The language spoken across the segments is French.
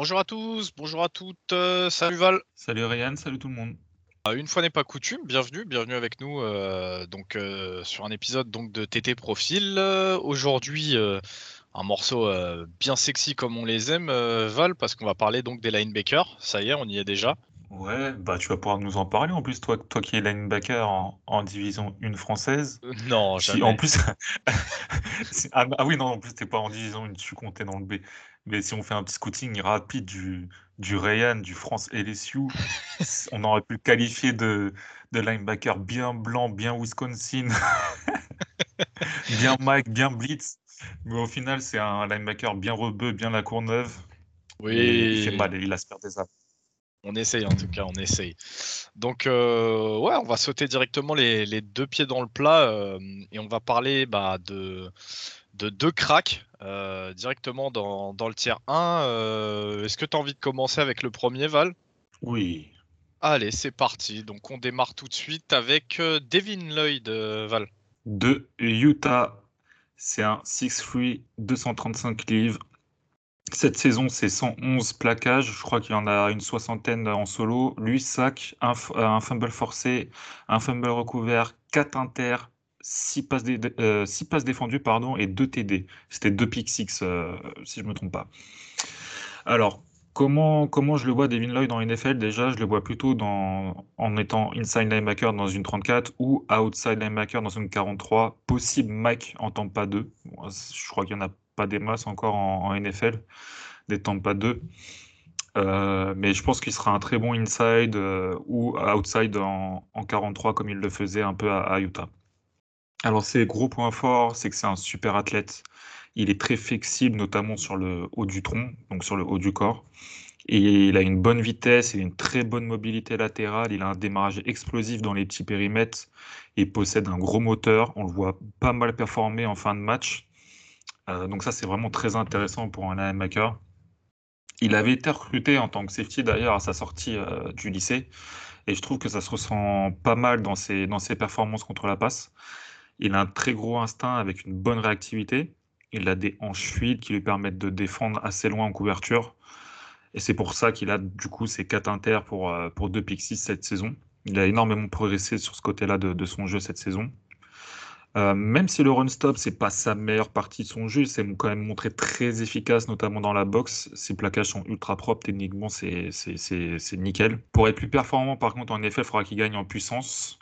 Bonjour à tous, bonjour à toutes, euh, salut Val. Salut Ryan, salut tout le monde. Ah, une fois n'est pas coutume, bienvenue, bienvenue avec nous euh, donc euh, sur un épisode donc de TT Profil. Aujourd'hui, un morceau bien sexy comme on les aime, Val, parce qu'on va parler donc des linebackers. Ça y est, on y est déjà. Ouais, bah tu vas pouvoir nous en parler en plus, toi, toi qui es linebacker en, en division 1 française. non, jamais. en plus, ah, ah, oui, non, en plus, t'es pas en division 1, tu comptais dans le B. Mais si on fait un petit scouting rapide du, du Ryan, du France LSU, on aurait pu le qualifier de, de linebacker bien blanc, bien Wisconsin, bien Mike, bien Blitz. Mais au final, c'est un linebacker bien rebeu, bien la Courneuve. Oui. il fait mal, il aspire des apps. On essaye en tout cas, on essaye. Donc euh, ouais, on va sauter directement les, deux pieds dans le plat euh, et on va parler bah, de, de deux cracks euh, directement dans, le tiers 1. Est-ce que tu as envie de commencer avec le premier, Val? Oui. Allez, c'est parti. Donc on démarre tout de suite avec Devin Lloyd, Val. De Utah. C'est un 6-3, 235 livres, cette saison, c'est 111 plaquages. Je crois qu'il y en a une soixantaine en solo. Lui, sac, un, un fumble forcé, un fumble recouvert, 4 inter, 6 passes, euh, passes défendues pardon, et 2 TD. C'était 2 pick 6, euh, si je ne me trompe pas. Alors, comment, comment je le vois, Devin Lloyd, en NFL Déjà, je le vois plutôt dans, en étant inside linebacker dans une 34 ou outside linebacker dans une 43. Possible Mike en pas 2. je crois qu'il y en a des masses encore en, NFL, des Tampa 2. Euh, mais je pense qu'il sera un très bon inside euh, ou outside en, 43 comme il le faisait un peu à, Utah. Alors ses gros points forts, c'est que c'est un super athlète. Il est très flexible, notamment sur le haut du tronc, donc sur le haut du corps. Et il a une bonne vitesse, et une très bonne mobilité latérale. Il a un démarrage explosif dans les petits périmètres. Il possède un gros moteur. On le voit pas mal performer en fin de match. Euh, donc ça, c'est vraiment très intéressant pour un linebacker. Il avait été recruté en tant que safety d'ailleurs à sa sortie euh, du lycée. Et je trouve que ça se ressent pas mal dans ses, dans ses performances contre la passe. Il a un très gros instinct avec une bonne réactivité. Il a des hanches fluides qui lui permettent de défendre assez loin en couverture. Et c'est pour ça qu'il a du coup ses 4 inter pour, euh, pour 2 pick 6 cette saison. Il a énormément progressé sur ce côté-là de son jeu cette saison. Euh, même si le run stop, c'est pas sa meilleure partie de son jeu, c'est quand même montré très efficace, notamment dans la boxe. Ses plaquages sont ultra propres, techniquement, c'est nickel. Pour être plus performant, par contre, en effet, il faudra qu'il gagne en puissance.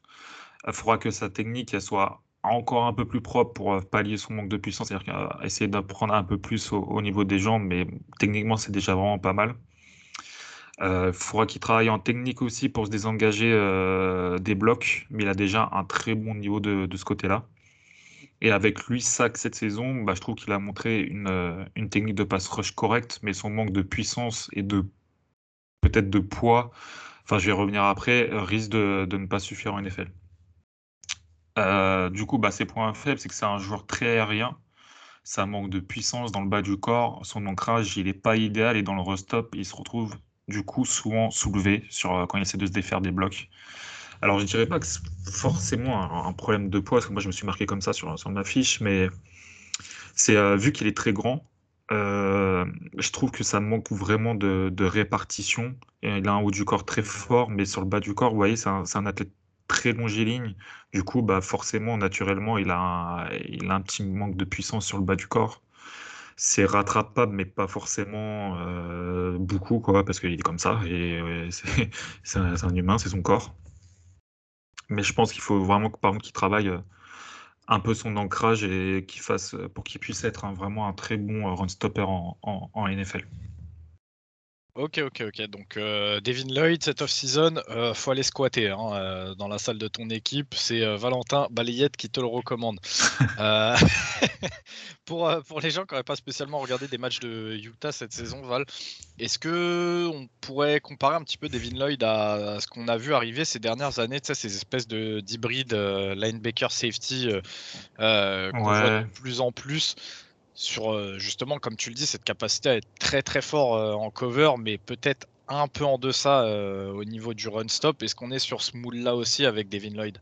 Il faudra que sa technique soit encore un peu plus propre pour euh, pallier son manque de puissance, c'est-à-dire essayer d'apprendre un peu plus au, niveau des jambes, mais techniquement, c'est déjà vraiment pas mal. Il euh, faudra qu'il travaille en technique aussi pour se désengager des blocs, mais il a déjà un très bon niveau de ce côté-là. Et avec lui, Sack, cette saison, bah, je trouve qu'il a montré une, euh, une, technique de pass rush correcte, mais son manque de puissance et de peut-être de poids, enfin je vais revenir après, risque de, de ne pas suffire en NFL. Euh, du coup, bah, ses points faibles, c'est que c'est un joueur très aérien. Ça manque de puissance dans le bas du corps. Son ancrage, il n'est pas idéal et dans le restop, il se retrouve du coup souvent soulevé sur, euh, quand il essaie de se défaire des blocs. Alors, je dirais pas que c'est forcément un, problème de poids, parce que moi, je me suis marqué comme ça sur, sur ma fiche, mais c'est euh, vu qu'il est très grand, je trouve que ça manque vraiment de, répartition. il a un haut du corps très fort, mais sur le bas du corps, vous voyez, c'est un, athlète très longiligne. Du coup, bah, forcément, naturellement, il a, un, il a un petit manque de puissance sur le bas du corps. C'est rattrapable, mais pas forcément euh, beaucoup, quoi, parce qu'il est comme ça, et c'est un humain, c'est son corps. Mais je pense qu'il faut vraiment par qu'il travaille euh, un peu son ancrage et qu'il fasse pour qu'il puisse être vraiment un très bon euh, run stopper en NFL. Ok, ok, ok. Donc, euh, Devin Lloyd, cette off-season, euh, faut aller squatter hein, euh, dans la salle de ton équipe. C'est Valentin Balayette qui te le recommande. pour, pour les gens qui n'auraient pas spécialement regardé des matchs de Utah cette saison, Val, est-ce que on pourrait comparer un petit peu Devin Lloyd à, ce qu'on a vu arriver ces dernières années, ces espèces de d'hybrides linebacker safety qu'on voit de plus en plus? Sur euh, justement, comme tu le dis, cette capacité à être très très fort euh, en cover, mais peut-être un peu en deçà euh, au niveau du run stop. Est-ce qu'on est sur ce moule là aussi avec Devin Lloyd?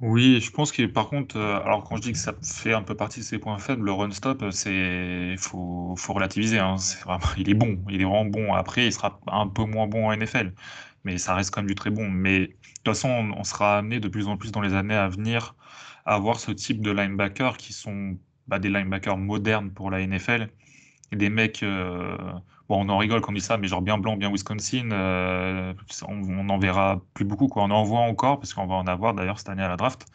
Oui, je pense que par contre, alors quand je dis que ça fait un peu partie de ses points faibles, le run stop, c'est faut, faut relativiser. Hein. Il est bon, il est vraiment bon. Après, il sera un peu moins bon en NFL, mais ça reste quand même du très bon. Mais de toute façon, on, sera amené de plus en plus dans les années à venir à avoir ce type de linebackers qui sont bah, des linebackers modernes pour la NFL, des mecs. Euh, bon, on en rigole quand on dit ça, mais genre bien blanc, bien Wisconsin, euh, on n'en verra plus beaucoup. Quoi. On en voit encore, parce qu'on va en avoir d'ailleurs cette année à la draft.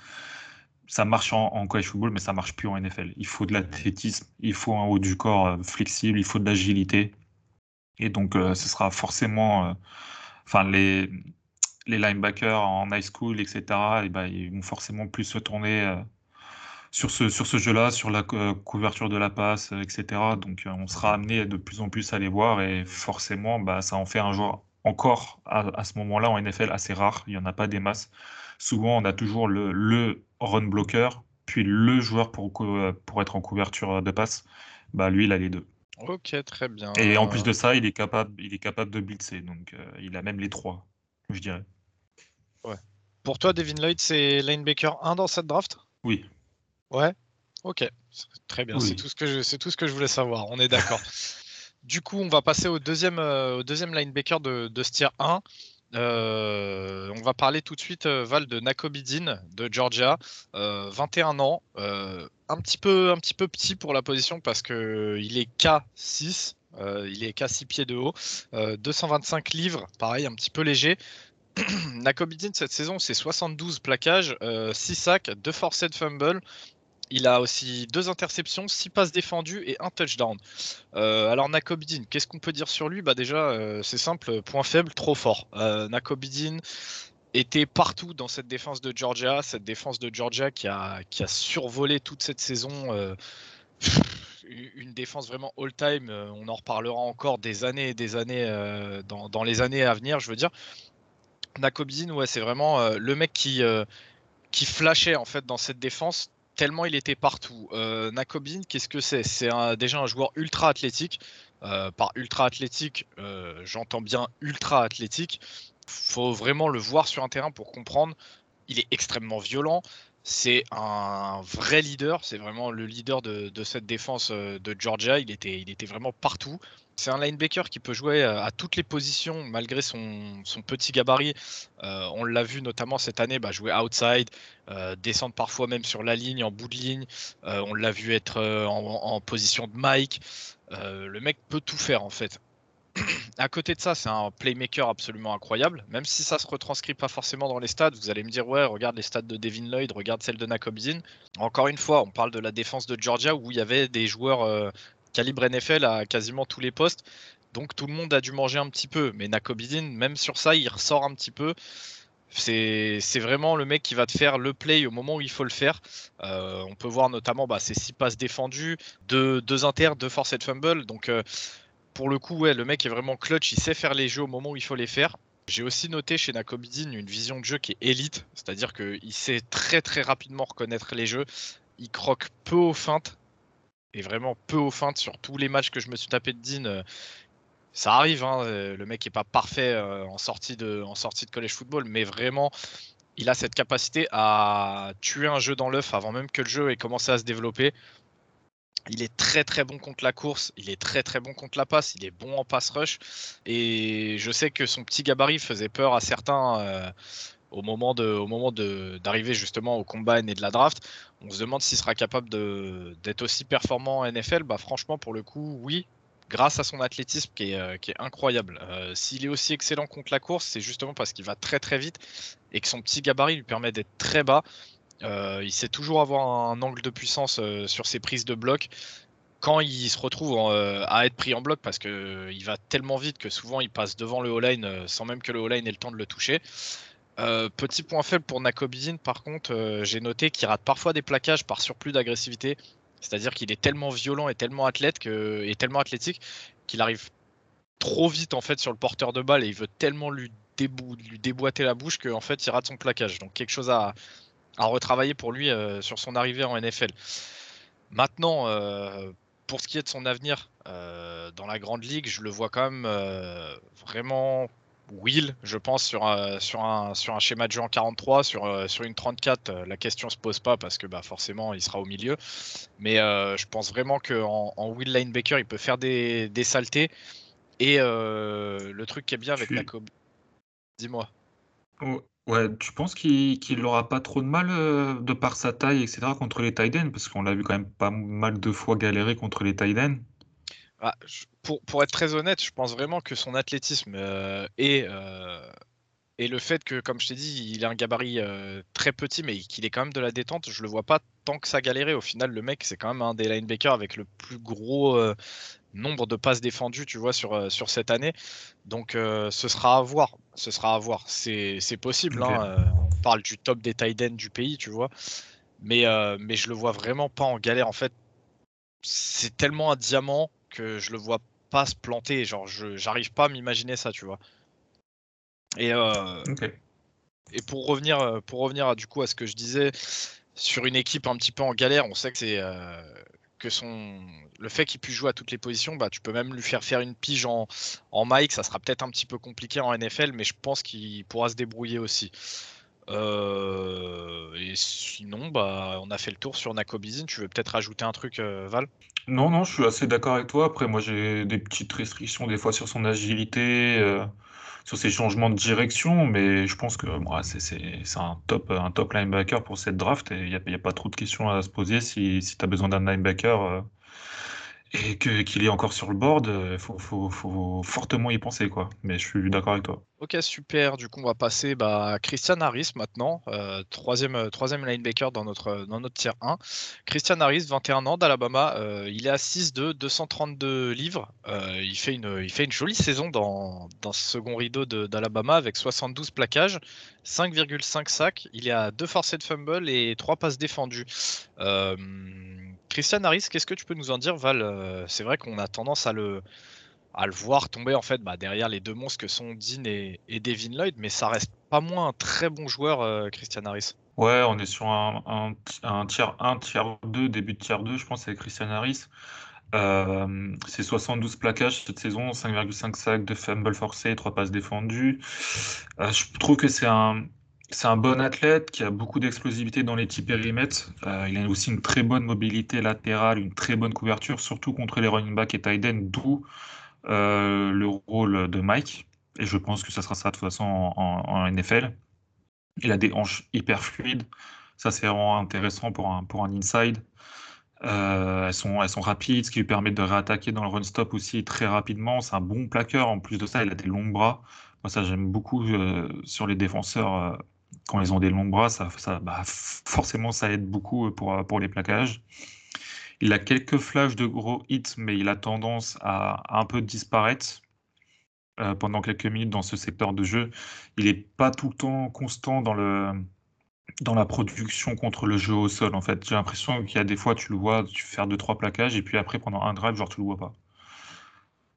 Ça marche en, college football, mais ça marche plus en NFL. Il faut de l'athlétisme, il faut un haut du corps euh, flexible, il faut de l'agilité. Et donc, euh, ce sera forcément. Enfin, les, les linebackers en high school, etc., et ben, ils vont forcément plus se tourner sur ce, sur ce jeu-là, sur la couverture de la passe, etc. Donc euh, on sera amené de plus en plus à les voir et forcément, bah, ça en fait un joueur encore à, ce moment-là en NFL assez rare. Il n'y en a pas des masses. Souvent, on a toujours le, le run blocker, puis le joueur pour, pour être en couverture de passe. Bah, lui, il a les deux. Ok, très bien. Et en plus de ça, il est capable, il est capable de blitzer. Donc, euh, il a même les trois, je dirais. Ouais. Pour toi, Devin Lloyd, c'est linebacker 1 dans cette draft? Oui. Ouais, ok, très bien. C'est tout ce que je, c'est tout ce que je voulais savoir. On est d'accord. du coup, on va passer au deuxième, euh, au deuxième linebacker de, de ce tier 1. Euh, on va parler tout de suite, euh, Val, de Nakobidin de Georgia, 21 ans, un petit peu, un petit peu petit pour la position parce que il est K6, il est K6 pieds de haut, 225 livres, pareil, un petit peu léger. Nakobidin cette saison, c'est 72 plaquages, 6 sacs, 2 forced fumbles, il a aussi deux interceptions, six passes défendues et un touchdown. Euh, alors Nakobidin, qu'est-ce qu'on peut dire sur lui? Bah déjà, euh, c'est simple, point faible, trop fort. Euh, était partout dans cette défense de Georgia, cette défense de Georgia qui a, survolé toute cette saison. Euh, une défense vraiment all-time, on en reparlera encore des années et des années dans, dans, les années à venir, je veux dire. Nakobidin, ouais, c'est vraiment le mec qui, qui flashait en fait dans cette défense tellement il était partout. Euh, qu'est-ce que c'est? C'est déjà un joueur ultra athlétique. Euh, par ultra athlétique, euh, j'entends bien ultra athlétique. Faut vraiment le voir sur un terrain pour comprendre. Il est extrêmement violent. C'est un vrai leader. C'est vraiment le leader de, cette défense de Georgia. Il était, il était vraiment partout. C'est un linebacker qui peut jouer euh, à toutes les positions malgré son, petit gabarit. Euh, on l'a vu notamment cette année bah, jouer outside, euh, descendre parfois même sur la ligne, en bout de ligne. on l'a vu être en, position de Mike. le mec peut tout faire en fait. à côté de ça, c'est un playmaker absolument incroyable. Même si ça se retranscrit pas forcément dans les stats, vous allez me dire ouais, regarde les stats de Devin Lloyd, regarde celle de Nakobzin. Encore une fois, on parle de la défense de Georgia où il y avait des joueurs calibre NFL à quasiment tous les postes. Donc tout le monde a dû manger un petit peu. Mais Nakobidin, même sur ça, il ressort un petit peu. C'est vraiment le mec qui va te faire le play au moment où il faut le faire. Euh, on peut voir notamment bah, ses six passes défendues, deux, deux inter, deux forced fumble. Donc euh, pour le coup, ouais, le mec est vraiment clutch. Il sait faire les jeux au moment où il faut les faire. J'ai aussi noté chez Nakobidin une vision de jeu qui est élite, c'est-à-dire qu'il sait très très rapidement reconnaître les jeux. Il croque peu aux feintes, et vraiment peu aux feintes sur tous les matchs que je me suis tapé de Dean. Euh, ça arrive, hein, euh, le mec n'est pas parfait euh, en, sortie de, en sortie de college football, mais vraiment, il a cette capacité à tuer un jeu dans l'œuf avant même que le jeu ait commencé à se développer. Il est très très bon contre la course, il est très très bon contre la passe, il est bon en pass rush. Et je sais que son petit gabarit faisait peur à certains au moment de, au moment d'arriver justement au combine et de la draft, on se demande s'il sera capable d'être aussi performant en NFL. Bah franchement, pour le coup, oui, grâce à son athlétisme qui est, euh, qui est incroyable. Euh, s'il est aussi excellent contre la course, c'est justement parce qu'il va très très vite et que son petit gabarit lui permet d'être très bas. Euh, il sait toujours avoir un angle de puissance sur ses prises de bloc. Quand il se retrouve à être pris en bloc, parce qu'il va tellement vite que souvent il passe devant le O-line sans même que le O-line ait le temps de le toucher. Euh, petit point faible pour Nakobizin, par contre, euh, j'ai noté qu'il rate parfois des plaquages par surplus d'agressivité. C'est-à-dire qu'il est tellement violent et tellement athlète et tellement athlétique qu'il arrive trop vite en fait sur le porteur de balle et il veut tellement lui, lui déboîter la bouche qu'en fait il rate son plaquage. Donc quelque chose à, retravailler pour lui euh, sur son arrivée en NFL. Maintenant, pour ce qui est de son avenir dans la grande ligue, je le vois quand même vraiment Will, je pense, sur, un, sur, un, sur un schéma de jeu en 43, sur, sur une 34, la question se pose pas parce que bah, forcément il sera au milieu. Mais je pense vraiment qu'en en Will Linebacker, il peut faire des, des saletés. Et le truc qui est bien avec la Dis-moi. Oh, ouais, tu penses qu'il qu'il aura pas trop de mal de par sa taille, etc., contre les Tiden Parce qu'on l'a vu quand même pas mal de fois galérer contre les Tiden. Ah, pour, pour, être très honnête, je pense vraiment que son athlétisme et, et le fait que, comme je t'ai dit, il a un gabarit très petit, mais qu'il est quand même de la détente, je le vois pas tant que ça galérer. Au final, le mec, c'est quand même un des linebackers avec le plus gros nombre de passes défendues, tu vois, sur, sur cette année. Donc, ce sera à voir. Ce sera à voir. C'est possible. Hein, on parle du top des tight du pays, tu vois. Mais, mais je le vois vraiment pas en galère. En fait, c'est tellement un diamant que je le vois pas se planter. Genre, je j'arrive pas à m'imaginer ça, tu vois. Et, euh, et pour revenir, euh, pour revenir à, du coup à ce que je disais sur une équipe un petit peu en galère, on sait que c'est euh, que son le fait qu'il puisse jouer à toutes les positions, bah, tu peux même lui faire faire une pige en, en Mike. Ça sera peut-être un petit peu compliqué en NFL, mais je pense qu'il pourra se débrouiller aussi. Et sinon, bah, on a fait le tour sur Nakobizin. Tu veux peut-être ajouter un truc, Val? Non, non, je suis assez d'accord avec toi. Après, moi, j'ai des petites restrictions des fois sur son agilité, euh, sur ses changements de direction, mais je pense que moi, c'est un top, un top linebacker pour cette draft il n'y a, pas trop de questions à se poser si, si tu as besoin d'un linebacker. Euh, et qu'il est encore sur le board, il euh, faut, faut, faut, fortement y penser, quoi. Mais je suis d'accord avec toi. Ok, super. Du coup, on va passer bah, à Christian Harris maintenant, euh, troisième, euh, troisième linebacker dans notre, dans notre tier 1. Christian Harris, 21 ans d'Alabama. il est à 6'2, 232 livres. il, fait une, il fait une jolie saison dans, dans ce second rideau d'Alabama avec 72 plaquages, 5,5 sacs. Il est à 2 forcés de fumble et 3 passes défendues. Christian Harris, qu'est-ce que tu peux nous en dire, Val? Euh, C'est vrai qu'on a tendance à le, à le voir tomber en fait bah, derrière les deux monstres que sont Dean et, Devin Lloyd, mais ça reste pas moins un très bon joueur, euh, Christian Harris. Ouais, on est sur un, un, tiers 1, tiers 2, début de tiers 2, je pense, avec Christian Harris. Euh, c'est 72 plaquages cette saison, 5,5 sacs de fumble forcé, 3 passes défendues. je trouve que c'est un, bon athlète qui a beaucoup d'explosivité dans les petits périmètres. Euh, il a aussi une très bonne mobilité latérale, une très bonne couverture, surtout contre les running backs et tight d'où euh, le rôle de Mike. Et je pense que ça sera ça de toute façon en, NFL. Il a des hanches hyper fluides. Ça, c'est vraiment intéressant pour un, pour un inside. Euh, elles, sont, elles sont rapides, ce qui lui permet de réattaquer dans le run stop aussi très rapidement. C'est un bon plaqueur. En plus de ça, il a des longs bras. Moi, ça, j'aime beaucoup sur les défenseurs quand ils ont des longs bras, ça, ça bah, forcément, ça aide beaucoup pour, pour les plaquages. Il a quelques flashs de gros hits, mais il a tendance à, un peu disparaître euh, pendant quelques minutes dans ce secteur de jeu. Il n'est pas tout le temps constant dans, la production contre le jeu au sol. En fait, j'ai l'impression qu'il y a des fois, tu le vois tu faire deux trois plaquages et puis après pendant un drive, genre tu le vois pas.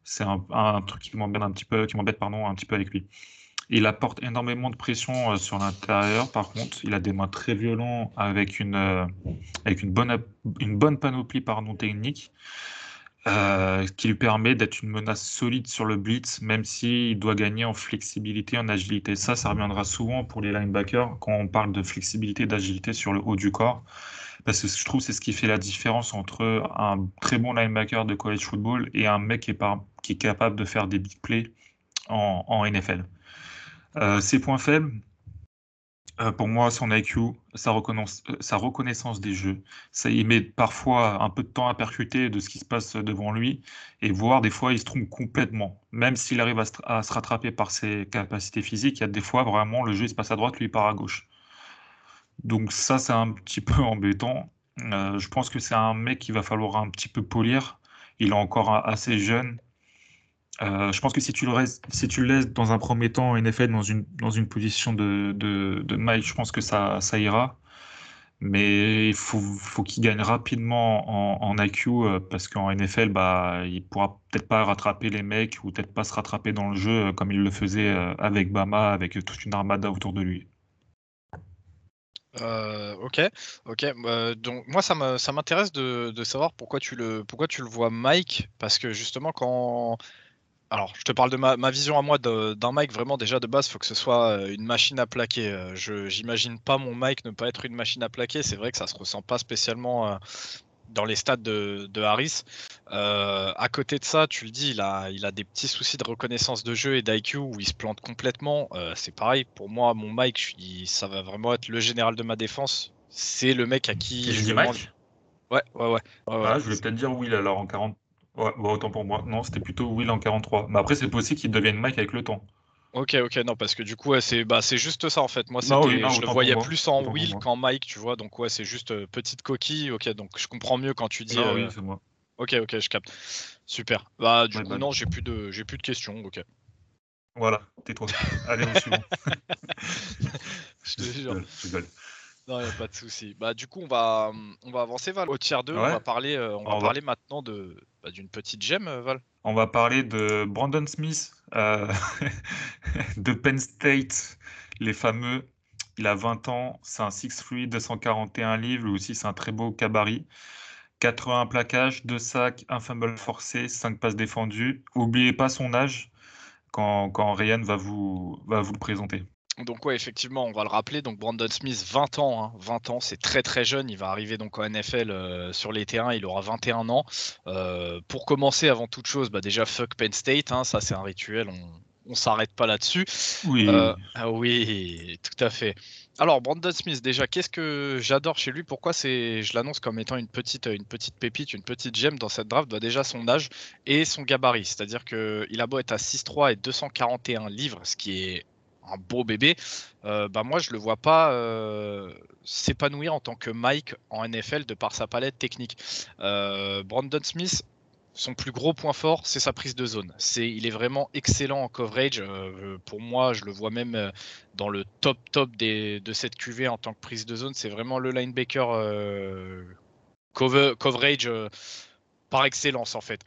C'est un, un, truc qui m'embête un petit peu, qui m'embête pardon un petit peu avec lui. Il apporte énormément de pression euh, sur l'intérieur. Par contre, il a des mains très violents avec une, euh, avec une, bonne, une bonne panoplie technique euh, qui lui permet d'être une menace solide sur le blitz, même s'il doit gagner en flexibilité, en agilité. Ça, ça reviendra souvent pour les linebackers quand on parle de flexibilité, d'agilité sur le haut du corps. Parce que je trouve que c'est ce qui fait la différence entre un très bon linebacker de college football et un mec qui est, capable de faire des big plays en NFL. Euh, ses points faibles, euh, pour moi, son IQ, sa, euh, sa reconnaissance des jeux. Ça, il met parfois un peu de temps à percuter de ce qui se passe devant lui et voir des fois il se trompe complètement. Même s'il arrive à se, rattraper par ses capacités physiques, il y a des fois vraiment le jeu il se passe à droite, lui il part à gauche. Donc ça, c'est un petit peu embêtant. je pense que c'est un mec qu'il va falloir un petit peu polir. Il est encore assez jeune. Euh, je pense que si tu, le laisses dans un premier temps en NFL dans une, dans une position de, de, de Mike, je pense que ça, ça ira. Mais il faut, faut qu'il gagne rapidement en, en IQ euh, parce qu'en NFL, bah, il pourra peut-être pas rattraper les mecs ou peut-être pas se rattraper dans le jeu euh, comme il le faisait avec Bama, avec toute une armada autour de lui. ok, ok. donc moi, ça m'intéresse de, de, savoir pourquoi tu le pourquoi tu le vois Mike, parce que justement quand alors, je te parle de ma, vision à moi d'un Mike. Vraiment, déjà de base, il faut que ce soit euh, une machine à plaquer. Euh, je j'imagine pas mon Mike ne pas être une machine à plaquer. C'est vrai que ça se ressent pas spécialement euh, dans les stades de, Harris. à côté de ça, tu le dis, il a, il a des petits soucis de reconnaissance de jeu et d'IQ où il se plante complètement. c'est pareil, pour moi, mon Mike, ça va vraiment être le général de ma défense. C'est le mec à qui je dis Mike Ouais, ouais, ouais. Ah, je voulais peut-être dire Will alors en 40, Ouais, bah, autant pour moi. Non, c'était plutôt Will en 43. Mais après, c'est possible qu'il devienne Mike avec le temps. Ok, ok, non, parce que du coup, c'est bah, juste ça en fait. Moi, je le voyais plus en Will qu'en Mike, tu vois. Donc, ouais, c'est juste euh, petite coquille. Ok, donc je comprends mieux quand tu dis. Ah, oui, c'est moi. Ok, ok, je capte. Super. Bah, du coup, bah, non, j'ai plus, de... plus de questions. Ok. Voilà, tais-toi. Allez, au suivant. je te jure. Je. Non, il n'y a pas de souci. Bah, du coup, on va, on va avancer, Val. Au tiers 2, on va parler, euh, on va parler maintenant de, bah, d'une petite gemme, euh, Val. On va parler de Brandon Smith, euh, de Penn State, les fameux. Il a 20 ans, c'est un 6'3, 241 livres, lui aussi c'est un très beau cabaret. 80 plaquages, 2 sacs, un fumble forcé, 5 passes défendues. N'oubliez pas son âge quand, quand Ryan va vous, va vous le présenter. Donc ouais, effectivement, on va le rappeler. Donc Brandon Smith, 20 ans, 20 hein, ans, c'est très très jeune. Il va arriver donc au NFL euh, sur les terrains. Il aura 21 ans. Euh, pour commencer, avant toute chose, bah déjà fuck Penn State. Hein, ça c'est un rituel. On, on s'arrête pas là-dessus. Oui. Euh, ah oui, tout à fait. Alors Brandon Smith, déjà, qu'est-ce que j'adore chez lui? Pourquoi c'est, je l'annonce comme étant une petite, une petite pépite, une petite gemme dans cette draft? Bah Déjà son âge et son gabarit, c'est-à-dire qu'il a beau être à 6'3 et 241 livres, ce qui est un beau bébé, euh, bah moi je le vois pas euh, s'épanouir en tant que Mike en NFL de par sa palette technique. Euh, Brandon Smith, son plus gros point fort, c'est sa prise de zone. C'est, il est vraiment excellent en coverage. pour moi, je le vois même dans le top top des, de cette QV en tant que prise de zone. C'est vraiment le linebacker coverage par excellence en fait.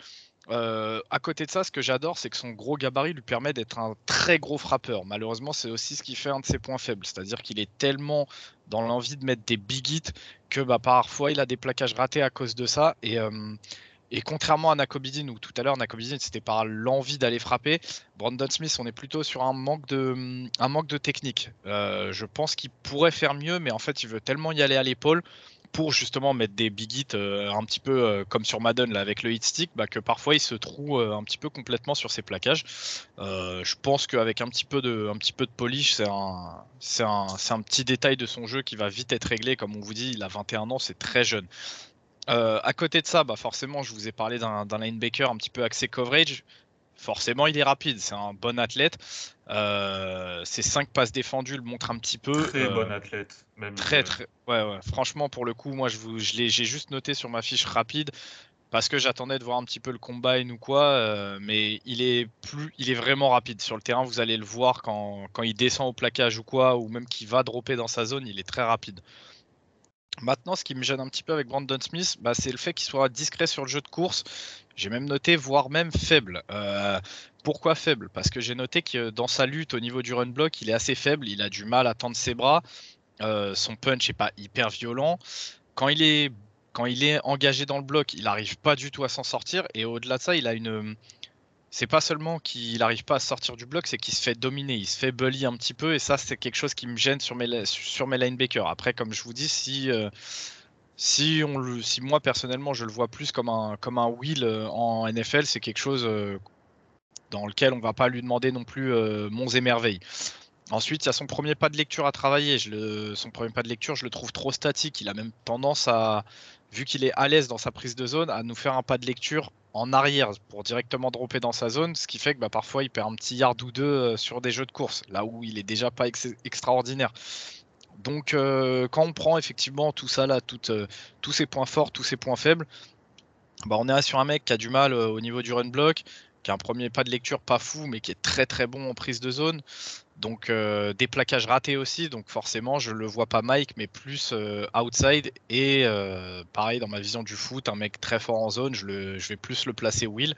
Euh, à côté de ça, ce que j'adore, c'est que son gros gabarit lui permet d'être un très gros frappeur. Malheureusement, c'est aussi ce qui fait un de ses points faibles. C'est-à-dire qu'il est tellement dans l'envie de mettre des big hits que bah, parfois il a des plaquages ratés à cause de ça. Et, euh, contrairement à Nakobidin, où tout à l'heure Nakobidin c'était par l'envie d'aller frapper, Brandon Smith on est plutôt sur un manque de, un manque de technique. Euh, je pense qu'il pourrait faire mieux, mais en fait il veut tellement y aller à l'épaule pour justement mettre des big hits euh, un petit peu euh, comme sur Madden avec le hit stick, bah, que parfois il se trouve euh, un petit peu complètement sur ses plaquages. je pense qu'avec un petit peu de, un petit peu de polish, c'est un, un, un, petit détail de son jeu qui va vite être réglé. Comme on vous dit, il a 21 ans, c'est très jeune. à côté de ça, bah forcément, je vous ai parlé d'un linebacker un petit peu axé coverage forcément, il est rapide. C'est un bon athlète. Euh, ses cinq passes défendues le montrent un petit peu. Très bon athlète. Même très, très. Ouais, ouais. Franchement, pour le coup, moi, je, vous, je l'ai, j'ai juste noté sur ma fiche rapide parce que j'attendais de voir un petit peu le combine ou quoi. Euh, mais il est plus, il est vraiment rapide sur le terrain. Vous allez le voir quand, quand il descend au plaquage ou quoi, ou même qu'il va dropper dans sa zone, il est très rapide. Maintenant, ce qui me gêne un petit peu avec Brandon Smith, bah, c'est le fait qu'il soit discret sur le jeu de course. J'ai même noté, voire même faible. Euh, pourquoi faible? Parce que j'ai noté que dans sa lutte au niveau du run block, il est assez faible. Il a du mal à tendre ses bras. Euh, son punch n'est pas hyper violent. Quand il est engagé dans le bloc, il n'arrive pas du tout à s'en sortir. Et au-delà de ça, il a une, c'est pas seulement qu'il n'arrive pas à sortir du bloc, c'est qu'il se fait dominer, il se fait bully un petit peu, et ça, c'est quelque chose qui me gêne sur mes, sur linebackers. Après, comme je vous dis, si, euh, si, on le, si moi, personnellement, je le vois plus comme un, comme un will euh, en NFL, c'est quelque chose dans lequel on va pas lui demander non plus monts et. Ensuite, il y a son premier pas de lecture à travailler. Son premier pas de lecture, je le trouve trop statique. Il a même tendance à, vu qu'il est à l'aise dans sa prise de zone, à nous faire un pas de lecture en arrière pour directement dropper dans sa zone, ce qui fait que bah, parfois il perd un petit yard ou deux euh, sur des jeux de course, là où il est déjà pas extraordinaire. Donc euh, quand on prend effectivement tout ça là, euh, tous ses points forts, tous ses points faibles, bah, on est sur un mec qui a du mal au niveau du run block, qui un premier pas de lecture pas fou, mais qui est très très bon en prise de zone. Donc euh, des plaquages ratés aussi, donc forcément je le vois pas Mike, mais plus euh, outside. Et euh, pareil dans ma vision du foot, un mec très fort en zone, je, le, je vais plus le placer Will.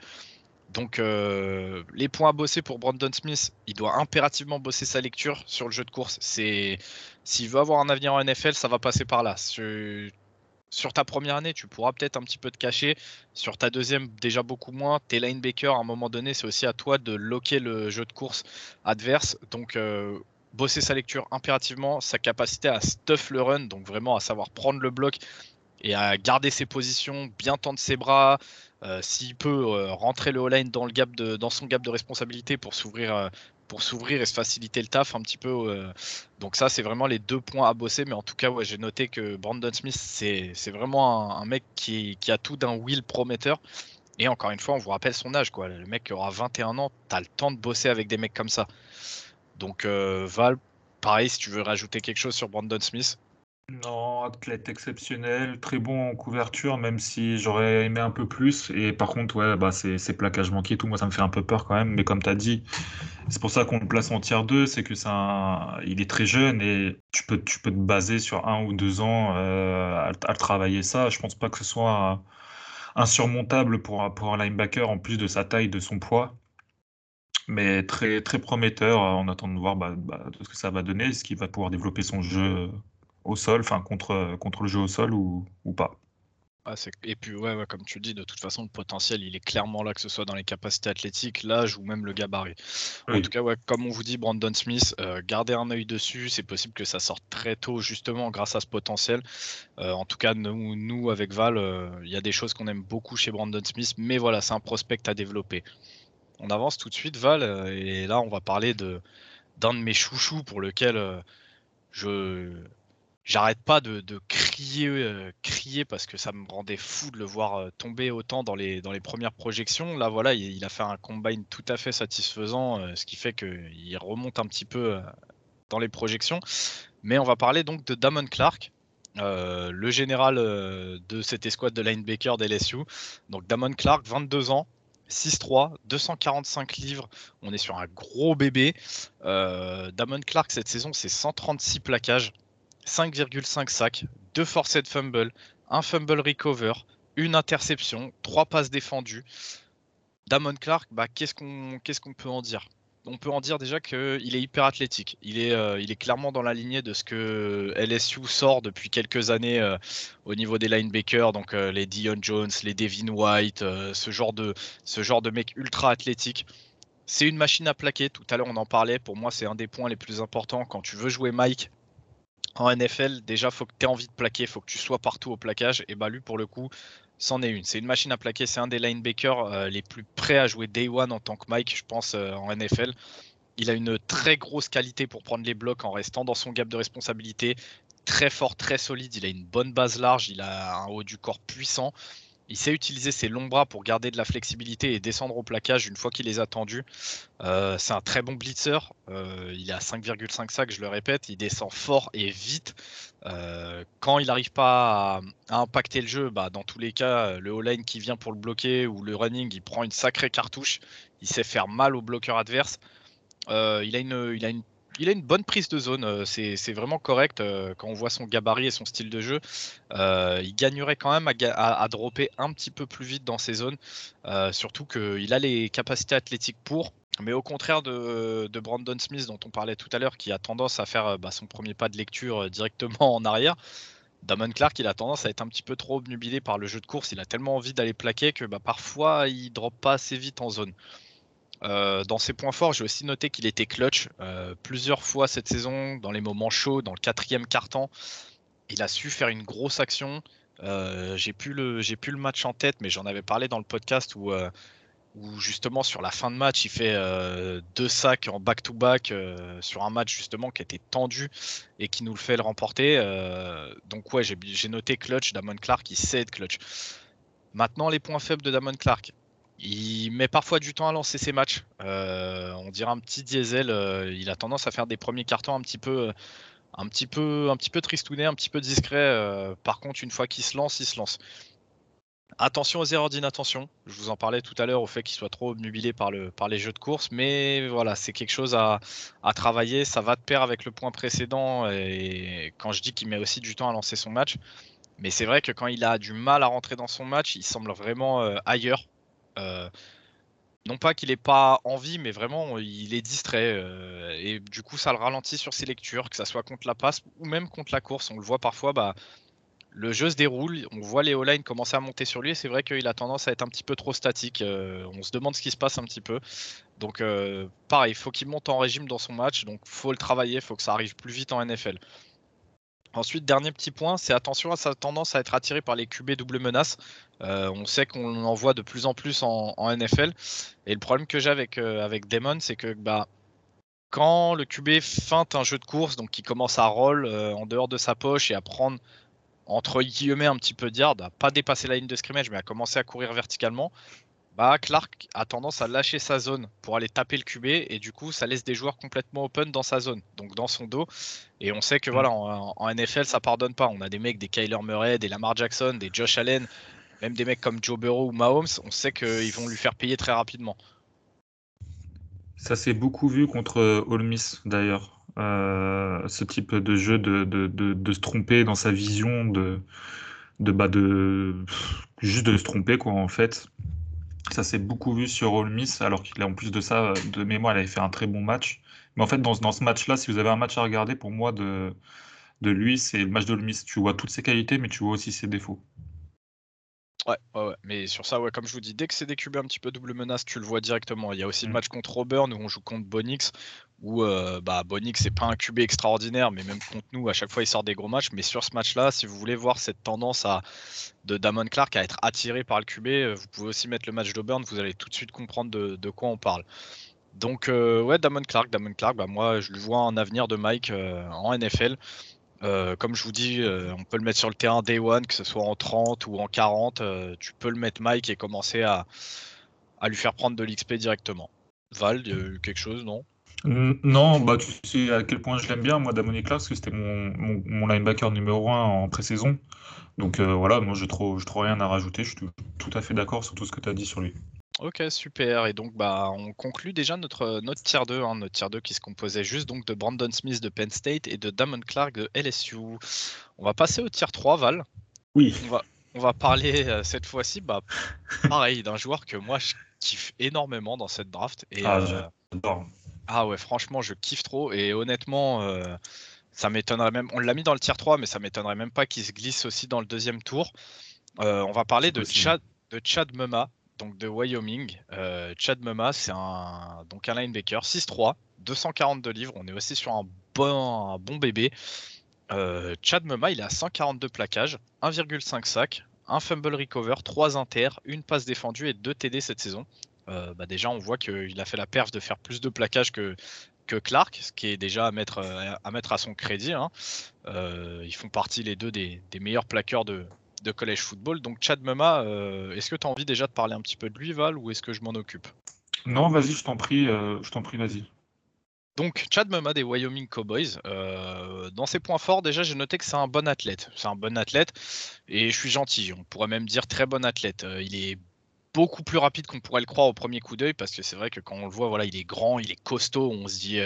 Donc les points à bosser pour Brandon Smith, il doit impérativement bosser sa lecture sur le jeu de course. C'est s'il veut avoir un avenir en NFL, ça va passer par là. Sur ta première année, tu pourras peut-être un petit peu te cacher. Sur ta deuxième, déjà beaucoup moins. Tes linebackers, à un moment donné, c'est aussi à toi de loquer le jeu de course adverse. Donc, euh, bosser sa lecture impérativement, sa capacité à stuff le run, donc vraiment à savoir prendre le bloc et à garder ses positions, bien tendre ses bras. Euh, s'il peut euh, rentrer le all-line dans, dans son gap de responsabilité pour s'ouvrir pour s'ouvrir et se faciliter le taf un petit peu. Euh. donc ça, c'est vraiment les deux points à bosser. Mais en tout cas, ouais, j'ai noté que Brandon Smith, c'est vraiment un, mec qui, a tout d'un will prometteur. Et encore une fois, on vous rappelle son âge. Quoi. Le mec qui aura 21 ans, tu as le temps de bosser avec des mecs comme ça. Donc euh, Val, pareil, si tu veux rajouter quelque chose sur Brandon Smith. Non, athlète exceptionnel, très bon en couverture, même si j'aurais aimé un peu plus. Et par contre, ouais, bah, ces, ces plaquages manqués, tout, moi, ça me fait un peu peur quand même. Mais comme tu as dit, c'est pour ça qu'on le place en tiers 2, c'est que c'est il est très jeune et tu peux, tu peux te baser sur un ou deux ans euh, à, travailler ça. Je pense pas que ce soit insurmontable pour, un linebacker en plus de sa taille, de son poids. Mais très, très prometteur. On attend de voir bah, bah, ce que ça va donner, ce qu'il va pouvoir développer son jeu au sol, enfin contre, contre le jeu au sol ou pas. Ah, et puis, ouais, ouais, comme tu dis, de toute façon, le potentiel, il est clairement là, que ce soit dans les capacités athlétiques, l'âge ou même le gabarit. En tout cas, ouais, comme on vous dit, Brandon Smith, euh, gardez un œil dessus. C'est possible que ça sorte très tôt, justement, grâce à ce potentiel. Euh, en tout cas, nous, nous avec Val, euh, il y a des choses qu'on aime beaucoup chez Brandon Smith, mais voilà, c'est un prospect à développer. On avance tout de suite, Val, et là, on va parler de d'un de mes chouchous pour lequel je j'arrête pas de, crier, euh, crier parce que ça me rendait fou de le voir euh, tomber autant dans les, dans les premières projections. Là, voilà, il, a fait un combine tout à fait satisfaisant, euh, ce qui fait qu'il remonte un petit peu dans les projections. Mais on va parler donc de Damon Clark, le général de cette escouade de linebacker d'LSU. Donc Damon Clark, 22 ans, 6-3, 245 livres. On est sur un gros bébé. Damon Clark, cette saison, c'est 136 plaquages. 5,5 sacs, 2 forced fumble, un fumble recover, une interception, 3 passes défendues. Damon Clark, bah, qu'est-ce qu'on qu'est-ce qu'on peut en dire? On peut en dire déjà qu'il est hyper athlétique. Il est, euh, il est clairement dans la lignée de ce que LSU sort depuis quelques années euh, au niveau des linebackers, donc euh, les Dion Jones, les Devin White, ce, genre de, ce genre de mec ultra athlétique. C'est une machine à plaquer. Tout à l'heure, on en parlait. Pour moi, c'est un des points les plus importants quand tu veux jouer Mike en NFL, déjà, faut que tu aies envie de plaquer, faut que tu sois partout au plaquage. Et bah, lui, pour le coup, c'en est une. C'est une machine à plaquer. C'est un des linebackers euh, les plus prêts à jouer day one en tant que Mike, je pense, euh, en NFL. Il a une très grosse qualité pour prendre les blocs en restant dans son gap de responsabilité. Très fort, très solide. Il a une bonne base large. Il a un haut du corps puissant. Il sait utiliser ses longs bras pour garder de la flexibilité et descendre au plaquage une fois qu'il les a tendus. Euh, c'est un très bon blitzer. Euh, il est à 5,5 sacs, je le répète. Il descend fort et vite. Euh, quand il n'arrive pas à, impacter le jeu, bah, dans tous les cas, le all-line qui vient pour le bloquer ou le running, il prend une sacrée cartouche. Il sait faire mal au bloqueur adverse. il, a une, il a une il a une bonne prise de zone, euh, c'est vraiment correct euh, quand on voit son gabarit et son style de jeu. Euh, il gagnerait quand même à, dropper un petit peu plus vite dans ses zones, surtout qu'il a les capacités athlétiques pour. Mais au contraire de, Brandon Smith dont on parlait tout à l'heure, qui a tendance à faire bah, son premier pas de lecture directement en arrière, Damon Clark, il a tendance à être un petit peu trop obnubilé par le jeu de course. Il a tellement envie d'aller plaquer que bah, parfois il drop pas assez vite en zone. Euh, dans ses points forts, j'ai aussi noté qu'il était clutch euh, plusieurs fois cette saison, dans les moments chauds, dans le quatrième quart-temps. Il a su faire une grosse action. Euh, j'ai plus le match en tête, mais j'en avais parlé dans le podcast où, où justement sur la fin de match, il fait deux sacs en back-to-back sur un match justement qui était tendu et qui nous le fait le remporter. donc ouais, j'ai noté clutch. Damon Clark, il sait être clutch. Maintenant, les points faibles de Damon Clark. Il met parfois du temps à lancer ses matchs. Euh, on dirait un petit diesel. Euh, il a tendance à faire des premiers cartons un petit peu, un petit peu, un petit peu tristouné, un petit peu discret. Euh, par contre, une fois qu'il se lance, il se lance. Attention aux erreurs d'inattention. Je vous en parlais tout à l'heure au fait qu'il soit trop obnubilé par, le, par les jeux de course. Mais voilà, c'est quelque chose à, à, travailler. Ça va de pair avec le point précédent. Et quand je dis qu'il met aussi du temps à lancer son match. Mais c'est vrai que quand il a du mal à rentrer dans son match, il semble vraiment ailleurs euh, non pas qu'il n'ait pas envie, mais vraiment il est distrait. Euh, et du coup, ça le ralentit sur ses lectures, que ça soit contre la passe ou même contre la course. On le voit parfois, bah, le jeu se déroule, on voit les O-line commencer à monter sur lui et c'est vrai qu'il a tendance à être un petit peu trop statique. on se demande ce qui se passe un petit peu. Donc pareil, il faut qu'il monte en régime dans son match, donc faut le travailler, il faut que ça arrive plus vite en NFL. Ensuite, dernier petit point, c'est attention à sa tendance à être attiré par les QB double menace. Euh, on sait qu'on en voit de plus en plus en, NFL. Et le problème que j'ai avec, euh, Damon, c'est que bah, quand le QB feinte un jeu de course, donc qui commence à roll euh, en dehors de sa poche et à prendre entre guillemets un petit peu d'yard, à pas dépasser la ligne de scrimmage, mais à commencer à courir verticalement, bah, Clark a tendance à lâcher sa zone pour aller taper le QB et du coup ça laisse des joueurs complètement open dans sa zone, donc dans son dos. Et on sait que voilà en, NFL ça pardonne pas. On a des mecs, des Kyler Murray, des Lamar Jackson, des Josh Allen, même des mecs comme Joe Burrow ou Mahomes, on sait qu'ils vont lui faire payer très rapidement. Ça s'est beaucoup vu contre Ole Miss d'ailleurs. Euh, ce type de jeu de, de, se tromper dans sa vision de, de, bah de juste de se tromper quoi en fait ça s'est beaucoup vu sur Ole Miss, alors qu'il a en plus de ça, de mémoire, il avait fait un très bon match. Mais en fait, dans, dans ce match-là, si vous avez un match à regarder, pour moi, de, de lui, c'est le match d'Ole Miss. Tu vois toutes ses qualités, mais tu vois aussi ses défauts. Ouais, ouais, mais sur ça, ouais, comme je vous dis, dès que c'est des QB un petit peu double menace, tu le vois directement. Il y a aussi le mm. match contre Auburn où on joue contre Bonix, où euh, bah, Bonix, c'est pas un QB extraordinaire, mais même contre nous, à chaque fois, il sort des gros matchs. Mais sur ce match-là, si vous voulez voir cette tendance à, de Damon Clark à être attiré par le QB, euh, vous pouvez aussi mettre le match d'Auburn, vous allez tout de suite comprendre de, quoi on parle. Donc, euh, ouais, Damon Clark, Damon Clark, bah, moi, je lui vois un avenir de Mike en NFL. Euh, comme je vous dis, euh, on peut le mettre sur le terrain day one, que ce soit en 30 ou en 40. Euh, tu peux le mettre Mike et commencer à, lui faire prendre de l'XP directement. Val, y a eu quelque chose, non? Non, bah, tu sais à quel point je l'aime bien, moi, Damon Clark, parce que c'était mon, linebacker numéro 1 en pré-saison. Donc voilà, moi, je ne trouve, rien à rajouter. Je suis tout à fait d'accord sur tout ce que tu as dit sur lui. Ok, super. Et donc, bah, on conclut déjà notre, notre tier 2, hein, notre tier 2 qui se composait juste donc de Brandon Smith de Penn State et de Damon Clark de LSU. On va passer au tier 3, Val. Oui. On va, on va parler euh, cette fois-ci, bah, pareil, d'un joueur que moi je kiffe énormément dans cette draft. Et, ah, euh, ah ouais, franchement, je kiffe trop. Et honnêtement, euh, ça m'étonnerait même. On l'a mis dans le tier 3, mais ça m'étonnerait même pas qu'il se glisse aussi dans le deuxième tour. on va parler de Chad, de Chad Muma donc de Wyoming. Euh, Chad Muma, c'est un, donc un linebacker 6-3, 242 livres. On est aussi sur un bon, bon bébé. Euh, Chad Muma, il a 142 plaquages, 1,5 sac, un fumble recover, 3 inter, une passe défendue et 2 TD cette saison. Euh, bah déjà, on voit qu'il a fait la perf de faire plus de plaquages que, que Clark, ce qui est déjà à mettre à, mettre à son crédit. Hein. ils font partie les deux des, des meilleurs plaqueurs de, de collège football. Donc Chad Mema, euh, est-ce que tu as envie déjà de parler un petit peu de lui, Val, ou est-ce que je m'en occupe? Non, vas-y, je t'en prie, euh, je t'en prie, vas-y. Donc Chad Mema des Wyoming Cowboys, euh, dans ses points forts, déjà j'ai noté que c'est un bon athlète. C'est un bon athlète et je suis gentil, on pourrait même dire très bon athlète. il est beaucoup plus rapide qu'on pourrait le croire au premier coup d'œil parce que c'est vrai que quand on le voit, voilà, il est grand, il est costaud, on se dit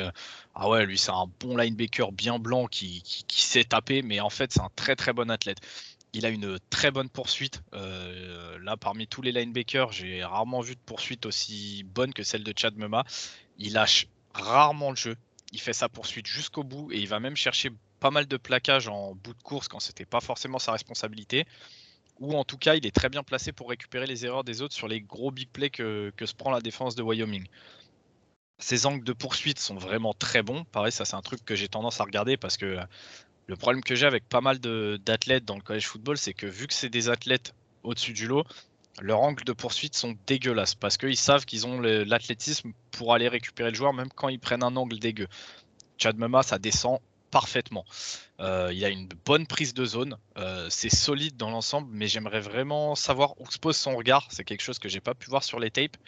ah ouais, lui c'est un bon linebacker bien blanc qui, qui sait taper, mais en fait c'est un très très bon athlète. Il a une très bonne poursuite. Euh, là, parmi tous les linebackers, j'ai rarement vu de poursuite aussi bonne que celle de Chad Mema. Il lâche rarement le jeu. Il fait sa poursuite jusqu'au bout et il va même chercher pas mal de plaquages en bout de course quand c'était pas forcément sa responsabilité. Ou en tout cas, il est très bien placé pour récupérer les erreurs des autres sur les gros big plays que, que se prend la défense de Wyoming. Ses angles de poursuite sont vraiment très bons. Pareil, ça c'est un truc que j'ai tendance à regarder parce que le problème que j'ai avec pas mal d'athlètes dans le college football, c'est que vu que c'est des athlètes au-dessus du lot, leurs angles de poursuite sont dégueulasses parce qu'ils savent qu'ils ont l'athlétisme pour aller récupérer le joueur même quand ils prennent un angle dégueu. Chad Mema, ça descend parfaitement. Euh, il a une bonne prise de zone, euh, c'est solide dans l'ensemble, mais j'aimerais vraiment savoir où se pose son regard. C'est quelque chose que j'ai pas pu voir sur les tapes.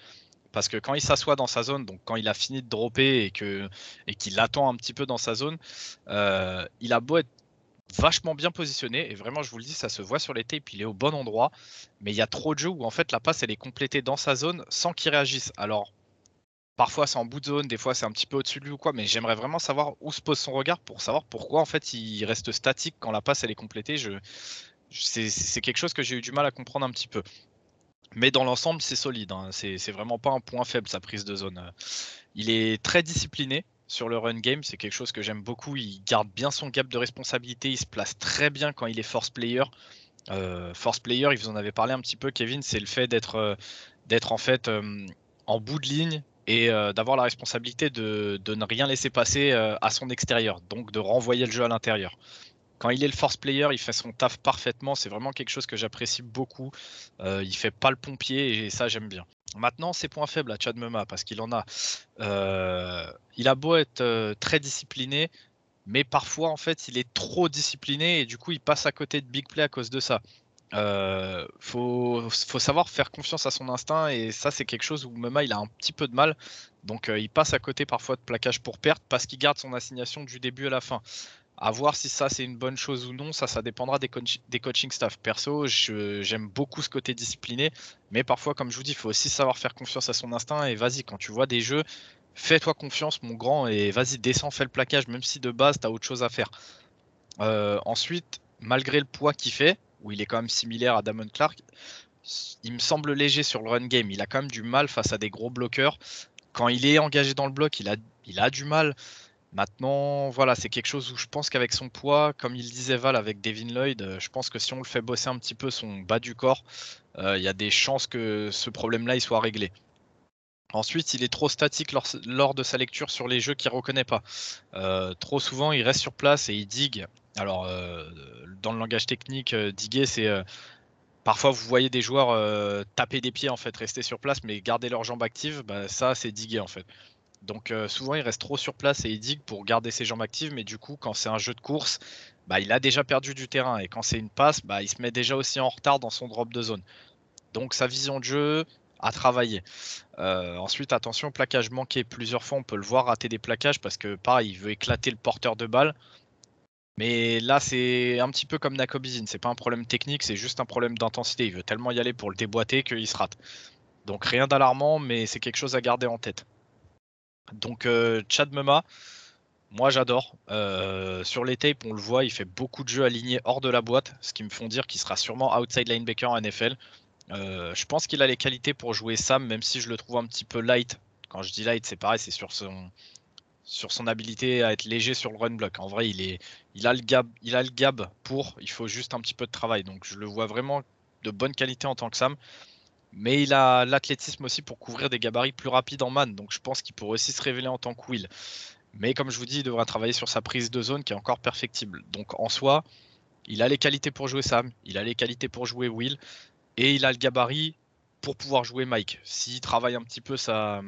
Parce que quand il s'assoit dans sa zone, donc quand il a fini de dropper et que et qu'il attend un petit peu dans sa zone, euh, il a beau être vachement bien positionné et vraiment je vous le dis ça se voit sur les tapes il est au bon endroit mais il y a trop de jeux où en fait la passe elle est complétée dans sa zone sans qu'il réagisse. Alors parfois c'est en bout de zone des fois c'est un petit peu au-dessus de lui ou quoi mais j'aimerais vraiment savoir où se pose son regard pour savoir pourquoi en fait il reste statique quand la passe elle est complétée. C'est quelque chose que j'ai eu du mal à comprendre un petit peu mais dans l'ensemble, c'est solide. Hein. C'est vraiment pas un point faible, sa prise de zone. Il est très discipliné. sur le run game. C'est quelque chose que j'aime beaucoup. Il garde bien son gap de responsabilité. Il se place très bien quand il est force player. Euh, force player, il vous en avait parlé un petit peu, Kevin, c'est le fait d'être euh, en fait euh, en bout de ligne et d'avoir la responsabilité de, ne rien laisser passer à son extérieur, donc de renvoyer le jeu à l'intérieur. Quand il est le force player, il fait son taf parfaitement. C'est vraiment quelque chose que j'apprécie beaucoup. il fait pas le pompier et ça j'aime bien. Maintenant, ses points faibles à Chad Mema, parce qu'il en a. Euh, il a beau être euh, très discipliné, mais parfois, en fait, il est trop discipliné et du coup, il passe à côté de big play à cause de ça. Euh, faut, savoir faire confiance à son instinct et ça, c'est quelque chose où Mema il a un petit peu de mal. Donc, il passe à côté parfois de plaquage pour perte parce qu'il garde son assignation du début à la fin. À voir si ça c'est une bonne chose ou non, ça ça dépendra des, des coaching staff. Perso, j'aime beaucoup ce côté discipliné, mais parfois, comme je vous dis, il faut aussi savoir faire confiance à son instinct. Et vas-y, quand tu vois des jeux, fais-toi confiance, mon grand, et vas-y, descends, fais le plaquage, même si de base, tu as autre chose à faire. Euh, ensuite, malgré le poids qu'il fait, où il est quand même similaire à Damon Clark, il me semble léger sur le run game. Il a quand même du mal face à des gros bloqueurs. Quand il est engagé dans le bloc, il a, il a du mal. Maintenant, voilà, c'est quelque chose où je pense qu'avec son poids, comme il disait Val avec Devin Lloyd, euh, je pense que si on le fait bosser un petit peu son bas du corps, euh, il y a des chances que ce problème-là soit réglé. Ensuite, il est trop statique lors, de sa lecture sur les jeux qu'il ne reconnaît pas. Euh, trop souvent, il reste sur place et il digue. Alors, dans le langage technique, diguer, c'est parfois vous voyez des joueurs taper des pieds en fait, rester sur place, mais garder leurs jambes actives, bah, ça c'est diguer en fait. Donc euh, souvent il reste trop sur place et il digue pour garder ses jambes actives, mais du coup quand c'est un jeu de course, bah, il a déjà perdu du terrain et quand c'est une passe, bah, il se met déjà aussi en retard dans son drop de zone. Donc sa vision de jeu à travailler. Euh, ensuite attention, plaquage manqué. Plusieurs fois on peut le voir rater des plaquages parce que pareil, il veut éclater le porteur de balle. Mais là, c'est un petit peu comme Nakobizin. C'est pas un problème technique, c'est juste un problème d'intensité. Il veut tellement y aller pour le déboîter qu'il se rate. Donc rien d'alarmant, mais c'est quelque chose à garder en tête. Donc euh, Chad Mema, moi j'adore. Euh, sur les tapes, on le voit, il fait beaucoup de jeux alignés hors de la boîte, ce qui me font dire qu'il sera sûrement outside linebacker en NFL. Euh, je pense qu'il a les qualités pour jouer Sam, même si je le trouve un petit peu light. Quand je dis light, c'est pareil, c'est sur son, sur habilité à être léger sur le run block. En vrai, il, est, il, a le gab, il a le gab pour, il faut juste un petit peu de travail. Donc je le vois vraiment de bonne qualité en tant que Sam. Mais il a l'athlétisme aussi pour couvrir des gabarits plus rapides en man. Donc je pense qu'il pourrait aussi se révéler en tant que Will. Mais comme je vous dis, il devra travailler sur sa prise de zone qui est encore perfectible. Donc en soi, il a les qualités pour jouer Sam, il a les qualités pour jouer Will, et il a le gabarit pour pouvoir jouer Mike. S'il travaille un petit peu sa,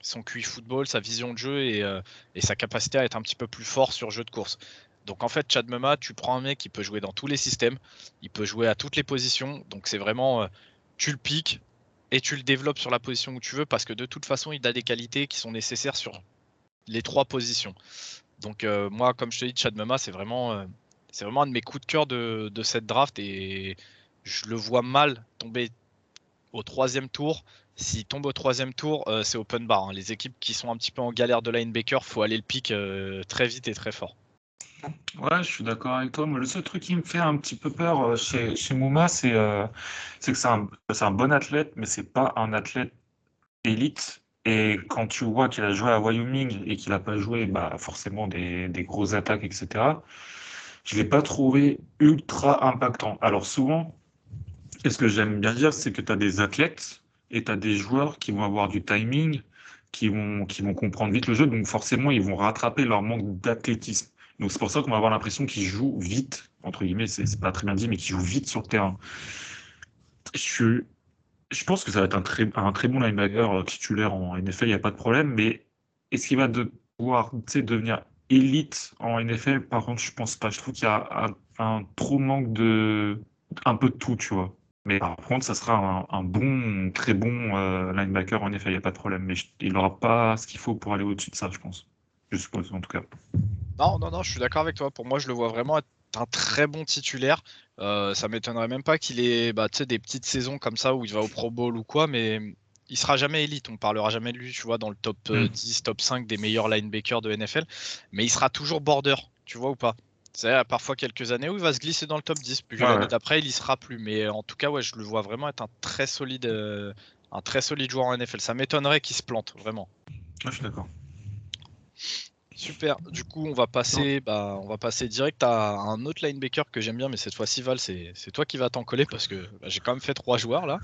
son QI football, sa vision de jeu et, euh, sa capacité à être un petit peu plus fort sur jeu de course. Donc en fait, Chad Mema, tu prends un mec qui peut jouer dans tous les systèmes, il peut jouer à toutes les positions. Donc c'est vraiment, euh, tu le piques, et tu le développes sur la position où tu veux parce que de toute façon, il a des qualités qui sont nécessaires sur les trois positions. Donc euh, moi, comme je te dis, Chad Mema, c'est vraiment, euh, c'est vraiment un de mes coups de cœur de, cette draft et je le vois mal tomber au troisième tour. S'il tombe au troisième tour, euh, c'est open bar. Hein. Les équipes qui sont un petit peu en galère de linebacker, faut aller le pic très vite et très fort. Ouais, je suis d'accord avec toi. Moi, le seul truc qui me fait un petit peu peur euh, chez, Mouma, c'est euh, que c'est un, bon athlète, mais c'est pas un athlète élite. Et quand tu vois qu'il a joué à Wyoming et qu'il n'a pas joué bah, forcément des, des grosses attaques, etc., je ne l'ai pas trouvé ultra impactant. Alors souvent, et ce que j'aime bien dire, c'est que tu as des athlètes et tu as des joueurs qui vont avoir du timing, qui vont, qui vont comprendre vite le jeu, donc forcément, ils vont rattraper leur manque d'athlétisme. Donc c'est pour ça qu'on va avoir l'impression qu'il joue vite, entre guillemets, c'est pas très bien dit, mais qu'il joue vite sur le terrain. Je, pense que ça va être un très, bon linebacker euh, titulaire en NFL, il n'y a pas de problème, mais est-ce qu'il va pouvoir devenir élite en NFL Par contre, je pense pas. Je trouve qu'il y a un, trop manque de. un peu de tout, tu vois. Mais par contre, ça sera un, bon, très bon euh, linebacker en NFL, il n'y a pas de problème. Mais il n'aura pas ce qu'il faut pour aller au-dessus de ça, je pense. Je suppose, en tout cas. Non, non, non, je suis d'accord avec toi. Pour moi, je le vois vraiment être un très bon titulaire. Euh, ça m'étonnerait même pas qu'il ait bah, des petites saisons comme ça où il va au Pro Bowl ou quoi, mais il sera jamais élite. On parlera jamais de lui, tu vois, dans le top 10, euh, mm. top 5 des meilleurs linebackers de NFL. Mais il sera toujours border, tu vois ou pas? C'est parfois quelques années où il va se glisser dans le top 10. Puis d'après, il y sera plus. Mais en tout cas, ouais, je le vois vraiment être un très solide, euh, un très solide joueur en NFL. Ça m'étonnerait qu'il se plante, vraiment. je suis d'accord. Super. Du coup, on va passer, bah, on va passer direct à un autre linebacker que j'aime bien, mais cette fois-ci, Val, c'est toi qui vas t'en coller parce que bah, j'ai quand même fait trois joueurs là.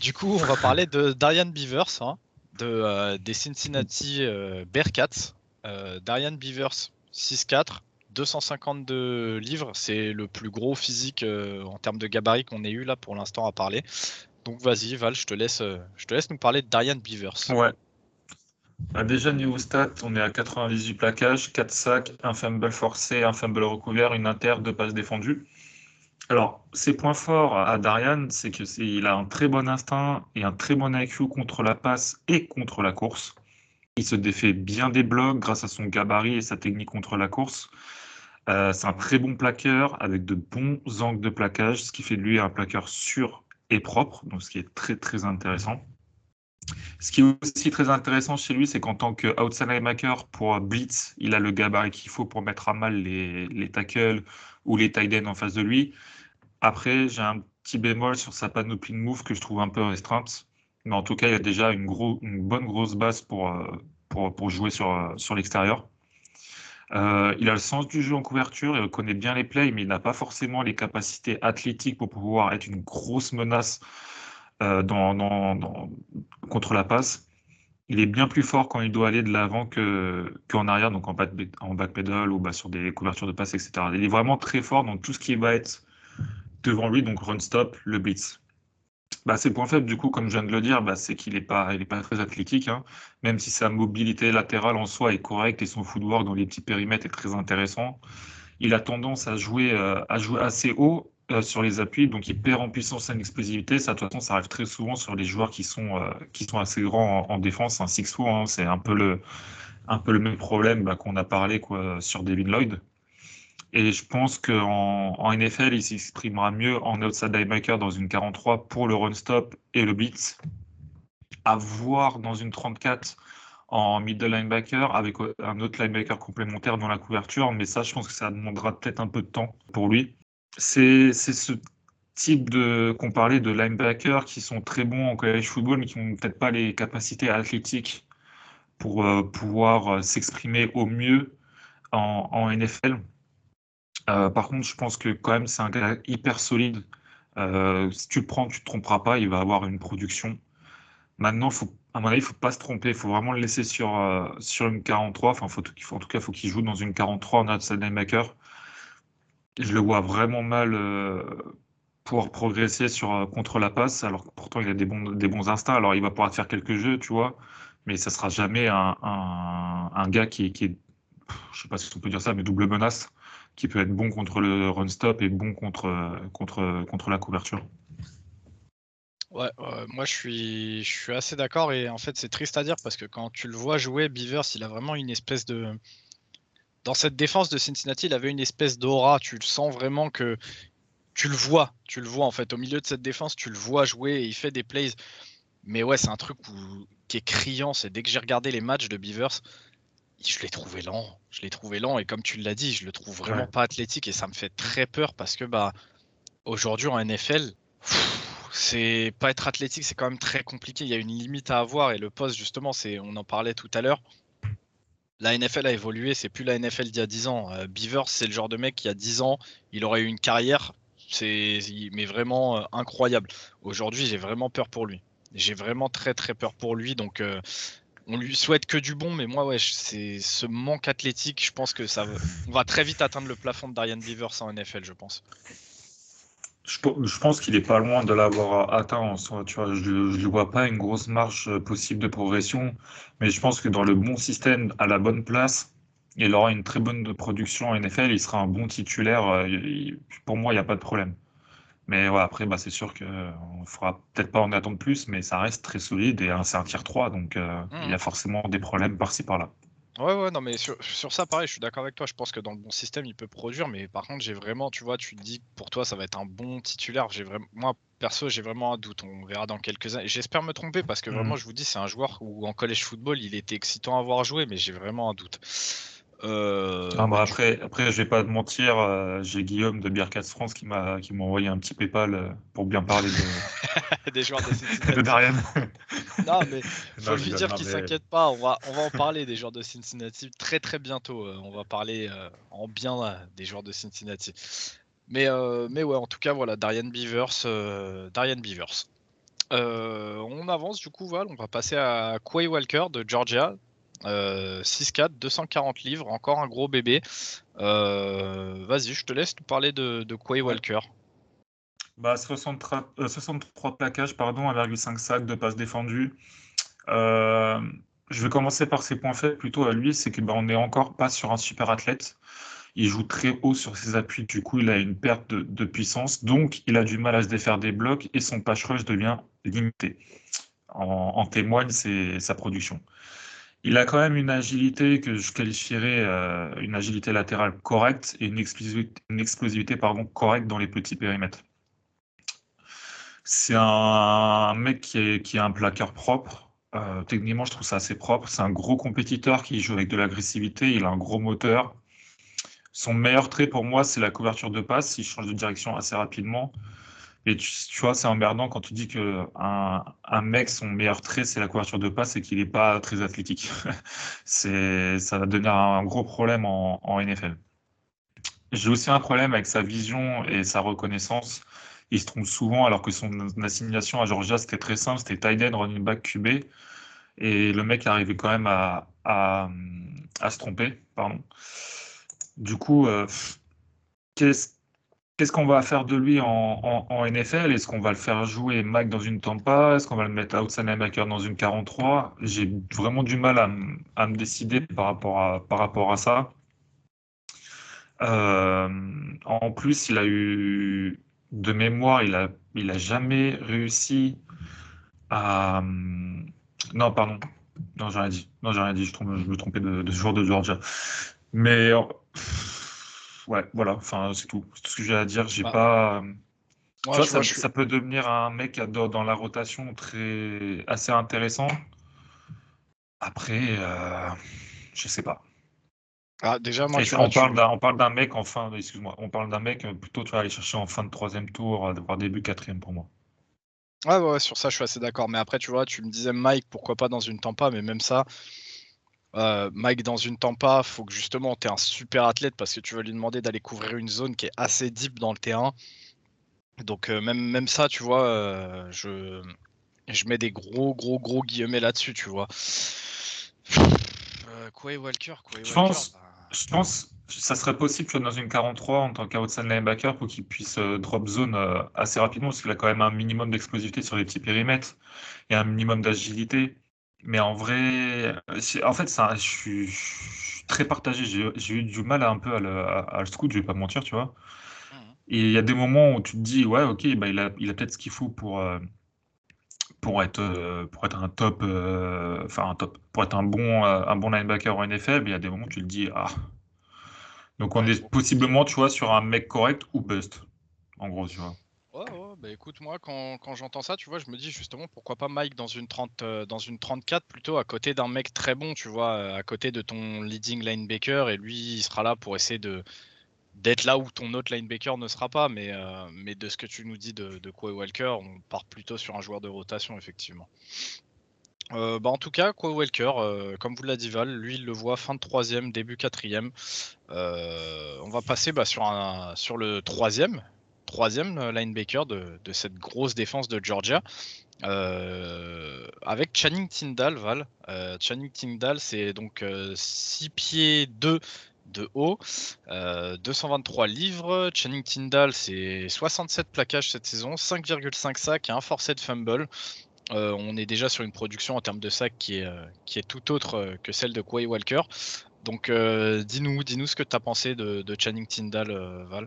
Du coup, on va parler de Darian Beavers, hein, de, euh, des Cincinnati euh, Bearcats. Euh, Darian Beavers, 6'4, 252 livres. C'est le plus gros physique en termes de gabarit qu'on ait eu là pour l'instant à parler. Donc vas-y, Val, je te laisse, je te laisse nous parler de Darian Beavers. Ouais, bah, déjà, niveau stats, on est à 98 plaquages, 4 sacs, un fumble forcé, un fumble recouvert, une inter, deux passes défendues. Alors, ses points forts à Darian, c'est qu'il a un très bon instinct et un très bon IQ contre la passe et contre la course. Il se défait bien des blocs grâce à son gabarit et sa technique contre la course. Euh, c'est un très bon plaqueur avec de bons angles de plaquage, ce qui fait de lui un plaqueur sûr et propre, donc ce qui est très très intéressant. Ce qui est aussi très intéressant chez lui, c'est qu'en tant qu'outside linebacker pour blitz, il a le gabarit qu'il faut pour mettre à mal les, les tackles ou les tight ends en face de lui. Après, j'ai un petit bémol sur sa panoplie de move que je trouve un peu restreinte. Mais en tout cas, il a déjà une, bonne grosse base pour, euh, jouer sur, euh, l'extérieur. Euh, il a le sens du jeu en couverture, il connaît bien les plays, mais il n'a pas forcément les capacités athlétiques pour pouvoir être une grosse menace euh, contre la passe. Il est bien plus fort quand il doit aller de l'avant qu'en arrière, donc en, back, en backpedal ou bah, sur des couvertures de passe, etc. Il est vraiment très fort dans tout ce qui va être devant lui, donc run stop, le blitz. Bah, ses points faibles, du coup, comme je viens de le dire, bah, c'est qu'il n'est pas, pas très athlétique, hein. même si sa mobilité latérale en soi est correcte et son footwork dans les petits périmètres est très intéressant. Il a tendance à jouer, euh, à jouer assez haut euh, sur les appuis, donc il perd en puissance et en explosivité. Ça, de toute façon, ça arrive très souvent sur les joueurs qui sont, euh, qui sont assez grands en, défense. Un 6 hein, c'est un peu le, un peu le même problème bah, qu'on a parlé quoi, sur David Lloyd. Et je pense qu'en en NFL, il s'exprimera mieux en outside linebacker dans une 43 pour le run stop et le blitz. À voir dans une 34 en middle linebacker avec un autre linebacker complémentaire dans la couverture. Mais ça, je pense que ça demandera peut-être un peu de temps pour lui. C'est ce type qu'on parlait de linebackers qui sont très bons en college football, mais qui n'ont peut-être pas les capacités athlétiques pour euh, pouvoir euh, s'exprimer au mieux en, NFL. Euh, par contre, je pense que quand même c'est un gars hyper solide. si tu le prends, tu te tromperas pas, il va avoir une production. Maintenant, faut, à mon avis, il faut pas se tromper. Il faut vraiment le laisser sur, sur une 43. Enfin, en tout cas, il faut qu'il joue dans une 43 en outside linebacker je le vois vraiment mal euh, pouvoir progresser sur, euh, contre la passe, alors que pourtant il a des bons, des instincts. Alors il va pouvoir faire quelques jeux, tu vois, mais ça sera jamais un, gars qui, est, je sais pas si on peut dire ça, mais double menace, qui peut être bon contre le run stop et bon contre, contre, contre la couverture. Ouais, moi je suis, je suis assez d'accord et en fait c'est triste à dire parce que quand tu le vois jouer, Beavers, il a vraiment une espèce de, dans cette défense de Cincinnati, il avait une espèce d'aura. Tu le sens vraiment que tu le vois, tu le vois en fait au milieu de cette défense, tu le vois jouer et il fait des plays. Mais ouais, c'est un truc qui est criant. C'est dès que j'ai regardé les matchs de Beavers, je l'ai trouvé lent. Je l'ai trouvé lent et comme tu l'as dit, je le trouve vraiment pas athlétique et ça me fait très peur parce que bah aujourd'hui en NFL, c'est pas être athlétique, c'est quand même très compliqué. Il y a une limite à avoir et le poste justement, c'est on en parlait tout à l'heure la NFL a évolué, c'est plus la NFL d'il y a 10 ans. Euh, Beaver, c'est le genre de mec qui a 10 ans, il aurait eu une carrière, c'est mais vraiment euh, incroyable. Aujourd'hui, j'ai vraiment peur pour lui. J'ai vraiment très très peur pour lui, donc euh, on lui souhaite que du bon, mais moi ouais, c'est ce manque athlétique, je pense que ça on va très vite atteindre le plafond de Darian Beavers en NFL, je pense. Je, pense qu'il est pas loin de l'avoir atteint. Tu vois, je ne vois pas une grosse marche euh, possible de progression, mais je pense que dans le bon système, à la bonne place, il aura une très bonne production en NFL. Il sera un bon titulaire. Euh, pour moi, il n'y a pas de problème. Mais ouais, après, bah, c'est sûr qu'on ne fera peut-être pas en attendre plus, mais ça reste très solide et c'est un tier 3, donc euh, il y a mmh. forcément des problèmes par-ci par-là. Ouais, ouais, non, mais sur, ça, pareil, je suis d'accord avec toi. Je pense que dans le bon système, il peut produire, mais par contre, j'ai vraiment, tu vois, tu dis que pour toi, ça va être un bon titulaire. J'ai vraiment, moi, perso, j'ai vraiment un doute. On verra dans quelques années. J'espère me tromper parce que vraiment, mmh. je vous dis, c'est un joueur où en college football, il était excitant à voir jouer, mais j'ai vraiment un doute. Euh, ah, bah, après, après, je vais pas te mentir, euh, j'ai Guillaume de Beercats France qui m'a qui m'a envoyé un petit PayPal euh, pour bien parler de, des joueurs de, de Darian. non, mais faut lui dire qu'il s'inquiète pas. On va, on va en parler des joueurs de Cincinnati très très bientôt. Euh, on va parler euh, en bien des joueurs de Cincinnati. Mais, mais ouais, en tout cas, voilà, Darian Beavers. Darian Beavers. on avance du coup, Val. On va passer à Quay Walker de Georgia. 6-4, 240 livres, encore un gros bébé. Vas-y, je te laisse nous parler de, de Quay Walker. Bah, 63, euh, plaquages, pardon, 1,5 sac, de passes défendues. Euh, je vais commencer par ses points faibles plutôt à lui, c'est que bah, n'est encore pas sur un super athlète. Il joue très haut sur ses appuis, du coup il a une perte de, puissance, donc il a du mal à se défaire des blocs et son patch rush devient limité. En, témoigne sa production. Il a quand même une agilité que je qualifierais euh, une agilité latérale correcte et une explosivité, correcte dans les petits périmètres. C'est un mec qui, a un plaqueur propre. Euh, techniquement, je trouve ça assez propre. C'est un gros compétiteur qui joue avec de l'agressivité. Il a un gros moteur. Son meilleur trait pour moi, c'est la couverture de passe. Il change de direction assez rapidement. Et tu, vois, c'est emmerdant quand tu dis que un, mec, son meilleur trait, c'est la couverture de passe et qu'il n'est pas très athlétique. ça va devenir un gros problème en, NFL. J'ai aussi un problème avec sa vision et sa reconnaissance il se trompe souvent alors que son assignation à Georgia c'était très simple, c'était tight end, running back, QB. Et le mec arrivait quand même à, se tromper. Du coup, euh, qu'est-ce qu'on va faire de lui en, NFL Est-ce qu'on va le faire jouer Mac dans une Tampa? Est-ce qu'on va le mettre outside linebacker dans une 43 J'ai vraiment du mal à, me décider par rapport à, par rapport à ça. Euh, en plus, il a eu de mémoire, il a, il a jamais réussi à. Non, pardon. Non, j'ai rien dit. Non, j'ai rien dit. Je, me trompais de, de, joueur de Georgia. Mais ouais, voilà. Enfin, c'est tout. C'est tout ce que j'ai à dire. J'ai bah. pas. Tu vois, ça, peut devenir un mec dans la rotation très assez intéressant. Après, euh, je sais pas. Ah, déjà, moi, on, parle d'un, on parle d'un mec en fin, excuse-moi, on parle d'un mec euh, plutôt, tu vas aller chercher en fin de troisième tour, euh, voire début quatrième pour moi. Ouais, ouais, sur ça, je suis assez d'accord. Mais après, tu vois, tu me disais Mike, pourquoi pas dans une Tampa, mais même ça, euh, Mike dans une Tampa, faut que justement tu es un super athlète parce que tu veux lui demander d'aller couvrir une zone qui est assez deep dans le terrain. Donc même, même ça, tu vois, je, je mets des gros, gros, gros guillemets là-dessus, tu vois. Quoi Walker, quoi Je pense, bah, je pense que ça serait possible que dans une 43 en tant qu'outside linebacker pour qu'il puisse euh, drop zone euh, assez rapidement parce qu'il a quand même un minimum d'explosivité sur les petits périmètres et un minimum d'agilité. Mais en vrai, en fait, ça, je, suis, très partagé. J'ai eu du mal un peu à le, à, scout, je vais pas mentir, tu vois. Mmh. Et il y a des moments où tu te dis, ouais, ok, bah, il a, il a peut-être ce qu'il faut pour, euh, pour être, pour être un top, enfin un top, pour être un bon, un bon linebacker en NFL, mais il y a des moments où tu te dis, ah. Donc on est possiblement, tu vois, sur un mec correct ou bust, en gros, tu vois. Ouais, ouais, bah écoute, moi, quand, quand j'entends ça, tu vois, je me dis justement, pourquoi pas Mike dans une, 30, dans une 34 plutôt à côté d'un mec très bon, tu vois, à côté de ton leading linebacker, et lui, il sera là pour essayer de, d'être là où ton autre linebacker ne sera pas, mais, euh, mais de ce que tu nous dis de, de Walker, on part plutôt sur un joueur de rotation, effectivement. Euh, bah en tout cas, Quay Walker, euh, comme vous l'a dit Val, lui il le voit fin de troisième, début quatrième. on va passer bah, sur, un, sur le troisième, troisième linebacker de, cette grosse défense de Georgia. avec Channing Tyndall, Val. Channing Tyndall, c'est donc 6 pieds 2 de haut. 223 euh, livres. Channing Tyndall, c'est 67 plaquages cette saison, 5,5 sacs et un forcé de fumble. Euh, on est déjà sur une production en termes de sacs qui est, euh, qui est tout autre que celle de Quay Walker. Donc dis-nous, dis-nous ce que tu as pensé de, Channing Tyndall, Val.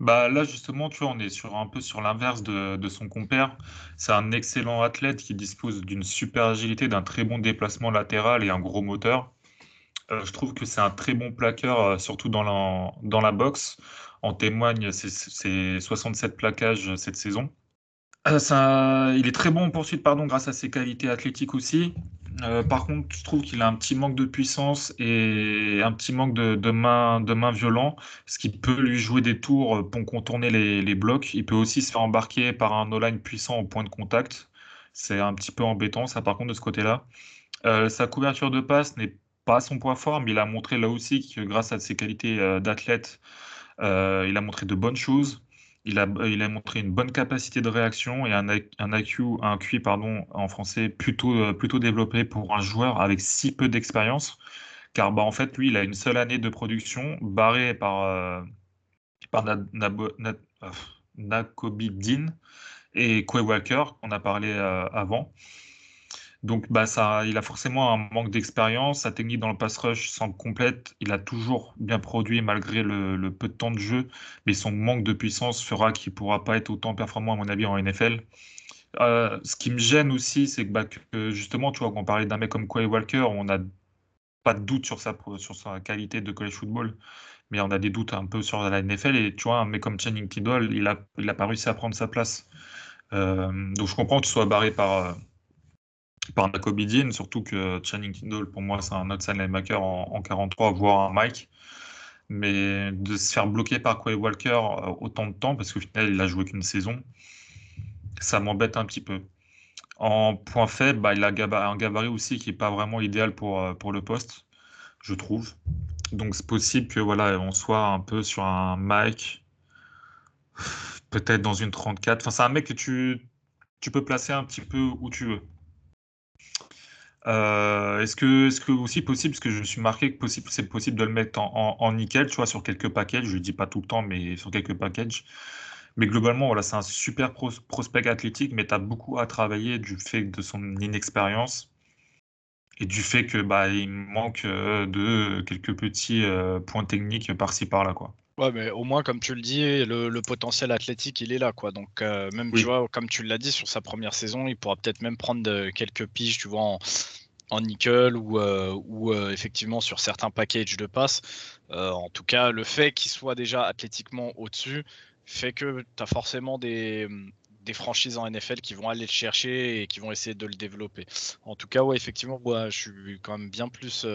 Bah là justement, tu vois, on est sur un peu sur l'inverse de, son compère. C'est un excellent athlète qui dispose d'une super agilité, d'un très bon déplacement latéral et un gros moteur. Euh, je trouve que c'est un très bon plaqueur, euh, surtout dans la, dans la boxe. En témoigne ses 67 plaquages cette saison. Euh, il est très bon en poursuite pardon, grâce à ses qualités athlétiques aussi. par contre, je trouve qu'il a un petit manque de puissance et un petit manque de, main, de violent, ce qui peut lui jouer des tours pour contourner les, blocs. Il peut aussi se faire embarquer par un O-line puissant au point de contact. C'est un petit peu embêtant, ça, par contre, de ce côté-là. sa couverture de passe n'est pas son point fort, mais il a montré là aussi que grâce à ses qualités d'athlète, il a montré de bonnes choses. Il a, il a montré une bonne capacité de réaction et un, un IQ, un QI pardon, en français plutôt, plutôt développé pour un joueur avec si peu d'expérience. Car bah, en fait, lui, il a une seule année de production barrée par, euh, par Nakobi Dean et Quay Walker, qu'on a parlé euh, avant. Donc, bah, ça, il a forcément un manque d'expérience. Sa technique dans le pass rush semble complète. Il a toujours bien produit malgré le, peu de temps de jeu, mais son manque de puissance fera qu'il ne pourra pas être autant performant, à mon avis, en NFL. Euh, ce qui me gêne aussi, c'est que, bah, justement, tu vois, quand on parlait d'un mec comme Quay Walker, on n'a pas de doute sur sa, qualité de college football, mais on a des doutes un peu sur la NFL. Et tu vois, un mec comme Channing Tindall, il n'a a pas réussi à prendre sa place. Euh, donc je comprends que tu sois barré par par Dean, surtout que Channing Tindall, pour moi, c'est un outside linebacker en, en 43, voire un Mike. Mais de se faire bloquer par Quay Walker euh, autant de temps, parce qu'au final, il a joué qu'une saison, ça m'embête un petit peu. En point faible, bah, il a un gabarit aussi qui n'est pas vraiment idéal pour, euh, pour le poste, je trouve. Donc c'est possible que voilà, on soit un peu sur un Mike, peut-être dans une 34. Enfin, c'est un mec que tu, tu peux placer un petit peu où tu veux. Euh, est-ce que, est-ce que aussi possible, parce que je suis marqué que possible, c'est possible de le mettre en, nickel, tu vois, sur quelques packages, je dis pas tout le temps, mais sur quelques packages. Mais globalement, voilà, c'est un super prospect athlétique, mais tu as beaucoup à travailler du fait de son inexpérience et du fait que bah, il manque euh, de quelques petits euh, points techniques par-ci par-là, quoi. Ouais, mais au moins, comme tu le dis, le, potentiel athlétique, il est là, quoi. Donc, même, tu vois, comme tu l'as dit, sur sa première saison, il pourra peut-être même prendre quelques piges, tu vois, en, nickel ou, ou effectivement sur certains packages de passe. en tout cas, le fait qu'il soit déjà athlétiquement au-dessus fait que tu as forcément des, des franchises en NFL qui vont aller le chercher et qui vont essayer de le développer. En tout cas, ouais, effectivement, moi, je suis quand même bien plus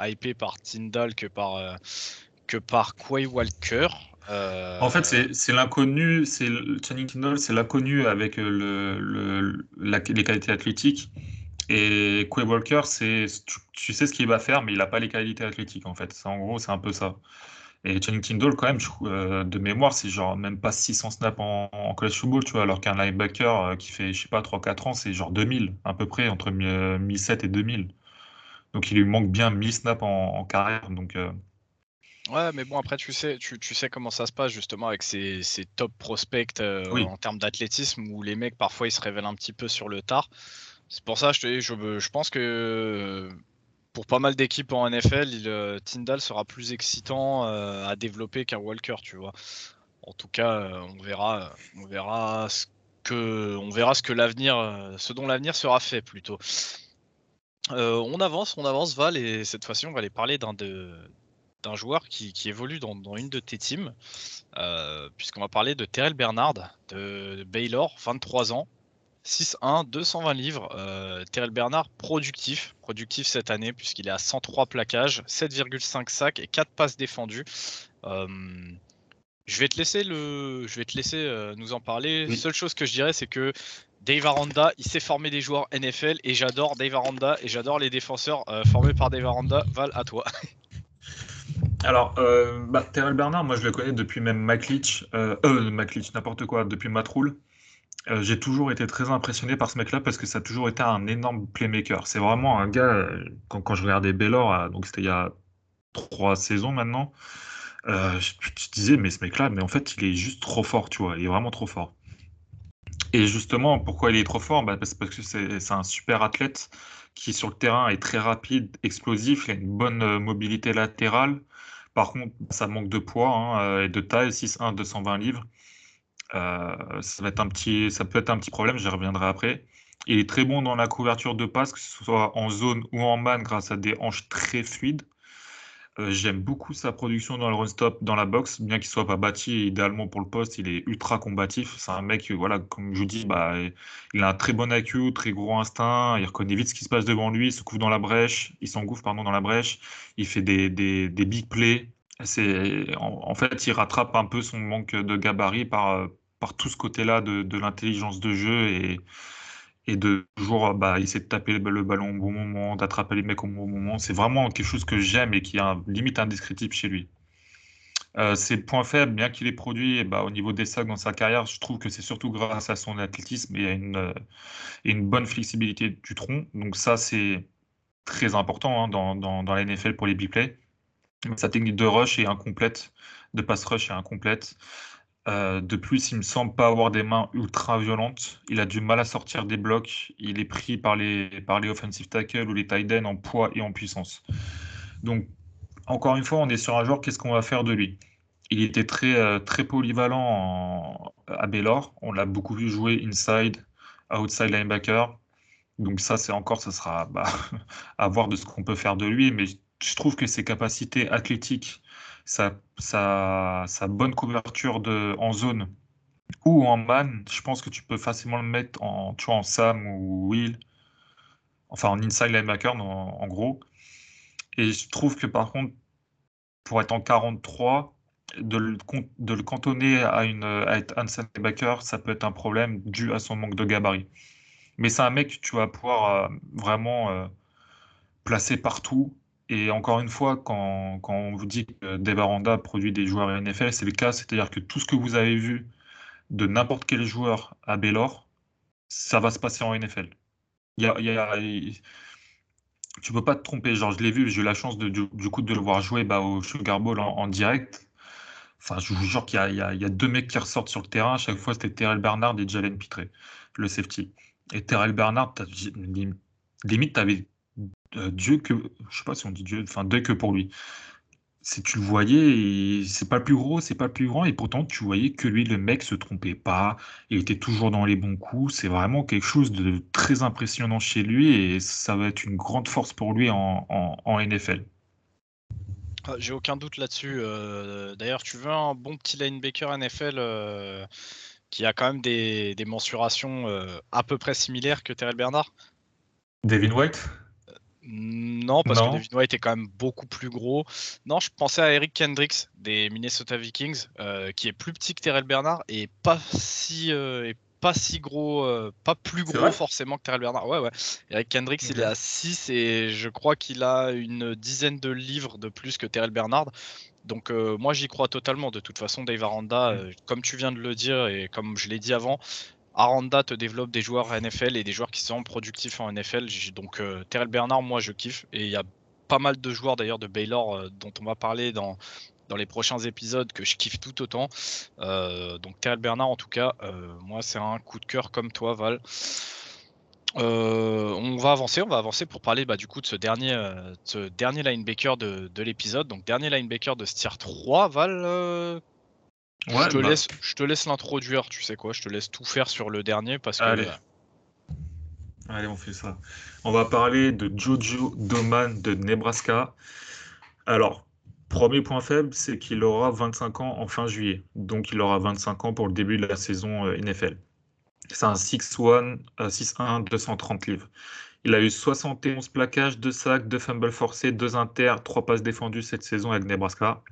hypé par Tyndall que par par Quay Walker. Euh, en fait, c'est l'inconnu, c'est Channing Tindall, c'est l'inconnu avec le les qualités athlétiques. Et Quay Walker, tu, sais ce qu'il va faire, mais il n'a pas les qualités athlétiques en fait. En gros, c'est un peu ça. Et Channing Tindall, quand même, euh, de mémoire, c'est genre même pas 600 snaps en, college football, tu vois, alors qu'un linebacker euh, qui fait, je sais pas, 3-4 ans, c'est genre 2000, à peu près, entre 1007 et 2000. Donc il lui manque bien 1000 snaps en, carrière. Donc Ouais, mais bon, après, tu sais, tu, tu sais comment ça se passe justement avec ces, ces top prospects euh, en termes d'athlétisme où les mecs parfois ils se révèlent un petit peu sur le tard. C'est pour ça, je, te, je, je pense que pour pas mal d'équipes en NFL, il, euh, Tyndall sera plus excitant euh, à développer qu'un Walker, tu vois. En tout cas, on verra, on verra ce que, on verra ce que l'avenir, ce dont l'avenir sera fait plutôt. on avance, on avance Val et cette fois-ci on va aller parler d'un de, d'un joueur qui, évolue dans, une de tes teams, euh, puisqu'on va parler de Terrell Bernard de, Baylor, 23 ans, 6-1, 220 livres. Euh, Terrell Bernard productif, productif cette année puisqu'il est à 103 plaquages, 7,5 sacs et 4 passes défendues. Euh, je vais te laisser le, je vais te laisser nous en parler. Seule chose que je dirais, c'est que Dave Aranda, il sait former des joueurs NFL et j'adore Dave Aranda et j'adore les défenseurs formés par Dave Aranda. Val, à toi. Alors, euh, bah, Terrell Bernard, moi je le connais depuis même McLeach, euh, euh n'importe quoi, depuis Matroul. Euh, j'ai toujours été très impressionné par ce mec-là parce que ça a toujours été un énorme playmaker. C'est vraiment un gars, quand, je regardais Baylor, donc c'était il y a trois saisons maintenant, je, disais, mais ce mec-là, mais en fait, il est juste trop fort, tu vois, il est vraiment trop fort. Et justement, pourquoi il est trop fort? Bah, Parce que c'est un super athlète qui sur le terrain est très rapide, explosif, il a une bonne mobilité latérale. Par contre, ça manque de poids hein, euh, et de taille, 6'1, 220 livres. Euh, ça, ça peut être un petit problème, j'y reviendrai après. Il est très bon dans la couverture de passe, que ce soit en zone ou en man, grâce à des hanches très fluides. Euh, j'aime beaucoup sa production dans le run-stop, dans la boxe, bien qu'il soit pas bâti idéalement pour le poste, il est ultra combatif. C'est un mec, voilà, comme je vous dis, bah, il a un très bon IQ, très gros instinct, il reconnaît vite ce qui se passe devant lui, il se couvre dans la brèche, il s'engouffre pardon dans la brèche, il fait des, des, des big plays. C'est, en, fait, il rattrape un peu son manque de gabarit par, par tout ce côté-là de, de l'intelligence de jeu et et de toujours bah, essayer de taper le ballon au bon moment, d'attraper les mecs au bon moment. C'est vraiment quelque chose que j'aime et qui est limite indescriptible chez lui. Euh, ses points faibles, bien qu'il ait produit bah, au niveau des sacs dans sa carrière, je trouve que c'est surtout grâce à son athlétisme et à une, euh, bonne flexibilité du tronc. Donc ça, c'est très important hein, dans, la NFL pour les big plays. Sa technique de rush est incomplète, de pass rush est incomplète. Euh, de plus, il me semble pas avoir des mains ultra violentes. Il a du mal à sortir des blocs. Il est pris par les, offensive tackles ou les tight ends en poids et en puissance. Donc, encore une fois, on est sur un joueur, qu'est-ce qu'on va faire de lui? Il était très, euh, très polyvalent à Baylor. On l'a beaucoup vu jouer inside, outside linebacker. Donc ça, c'est encore, ça sera bah, à voir de ce qu'on peut faire de lui. Mais je trouve que ses capacités athlétiques, sa, sa, bonne couverture de, en zone ou en man, je pense que tu peux facilement le mettre en, tu en Sam ou Will, enfin en inside linebacker en, gros. Et je trouve que par contre, pour être en 43, de le, de le cantonner à, une, à être un linebacker, ça peut être un problème dû à son manque de gabarit. Mais c'est un mec que tu vas pouvoir euh, vraiment euh, placer partout et encore une fois, quand, on vous dit que Devaranda produit des joueurs NFL, c'est le cas. C'est-à-dire que tout ce que vous avez vu de n'importe quel joueur à Baylor, ça va se passer en NFL. Il y tu peux pas te tromper. Genre, je l'ai vu, j'ai eu la chance de, du, coup de le voir jouer bah, au Sugar Bowl en, direct. Enfin, je vous jure qu'il y, a deux mecs qui ressortent sur le terrain. À chaque fois, c'était Terrell Bernard et Jalen Pitré, le safety. Et Terrell Bernard, limite, tu avais Dieu que, je sais pas si on dit Dieu, enfin Dieu que pour lui. Si tu le voyais, c'est pas le plus gros, c'est pas le plus grand, et pourtant tu voyais que lui, le mec se trompait pas, il était toujours dans les bons coups. C'est vraiment quelque chose de très impressionnant chez lui, et ça va être une grande force pour lui en, NFL. Ah, j'ai aucun doute là-dessus. Euh, d'ailleurs, tu veux un bon petit linebacker NFL euh, qui a quand même des, mensurations à peu près similaires que Terrell Bernard? Devin White? Non, parce que Devin White est quand même beaucoup plus gros. Non, je pensais à Eric Kendricks des Minnesota Vikings, euh, qui est plus petit que Terrell Bernard et pas si, euh, pas si gros, euh, pas plus gros forcément que Terrell Bernard. Ouais, ouais. Eric Kendricks, il est à 6 et je crois qu'il a une dizaine de livres de plus que Terrell Bernard. Donc moi j'y crois totalement. De toute façon, Dave Aranda, mm. comme tu viens de le dire et comme je l'ai dit avant, Aranda te développe des joueurs NFL et des joueurs qui sont productifs en NFL. Donc euh, Terrell Bernard, moi je kiffe. Et il y a pas mal de joueurs d'ailleurs de Baylor euh, dont on va parler dans, les prochains épisodes que je kiffe tout autant. Euh, donc Terrell Bernard en tout cas, moi c'est un coup de cœur comme toi Val. on va avancer, on va avancer pour parler bah, du coup de ce dernier, ce dernier linebacker de, de l'épisode. Donc dernier linebacker de ce tier 3, Val, je, te bah. laisse, je te laisse l'introduire, tu sais quoi, je te laisse tout faire sur le dernier parce que. Allez. Allez, on fait ça. On va parler de Jojo Doman de Nebraska. Alors, premier point faible, c'est qu'il aura 25 ans en fin juillet. Donc, il aura 25 ans pour le début de la saison euh, NFL. C'est un 6-1, 6-1, 230 livres. Il a eu 71 plaquages, 2 sacs, 2 fumbles forcés, 2 inters, 3 passes défendues cette saison avec Nebraska.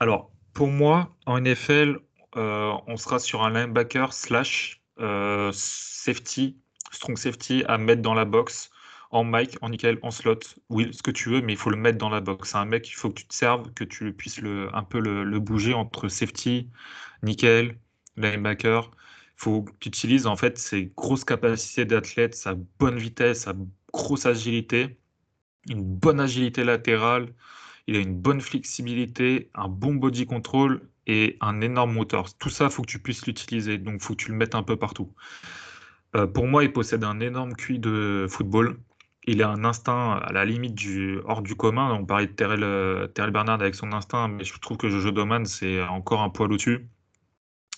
Alors, pour moi, en NFL, euh, on sera sur un linebacker slash euh, safety, strong safety à mettre dans la box, en mic, en nickel, en slot, oui, ce que tu veux, mais il faut le mettre dans la box. C'est un mec, il faut que tu te serves, que tu puisses le, un peu le, bouger entre safety, nickel, linebacker. Il faut que tu utilises en fait ses grosses capacités d'athlète, sa bonne vitesse, sa grosse agilité, une bonne agilité latérale, il a une bonne flexibilité, un bon body control et un énorme moteur. Tout ça, il faut que tu puisses l'utiliser, donc il faut que tu le mettes un peu partout. Euh, pour moi, il possède un énorme QI de football. Il a un instinct à la limite du hors du commun. On parlait de Terrell, euh, Bernard avec son instinct, mais je trouve que Jojo Doman, c'est encore un poil au-dessus.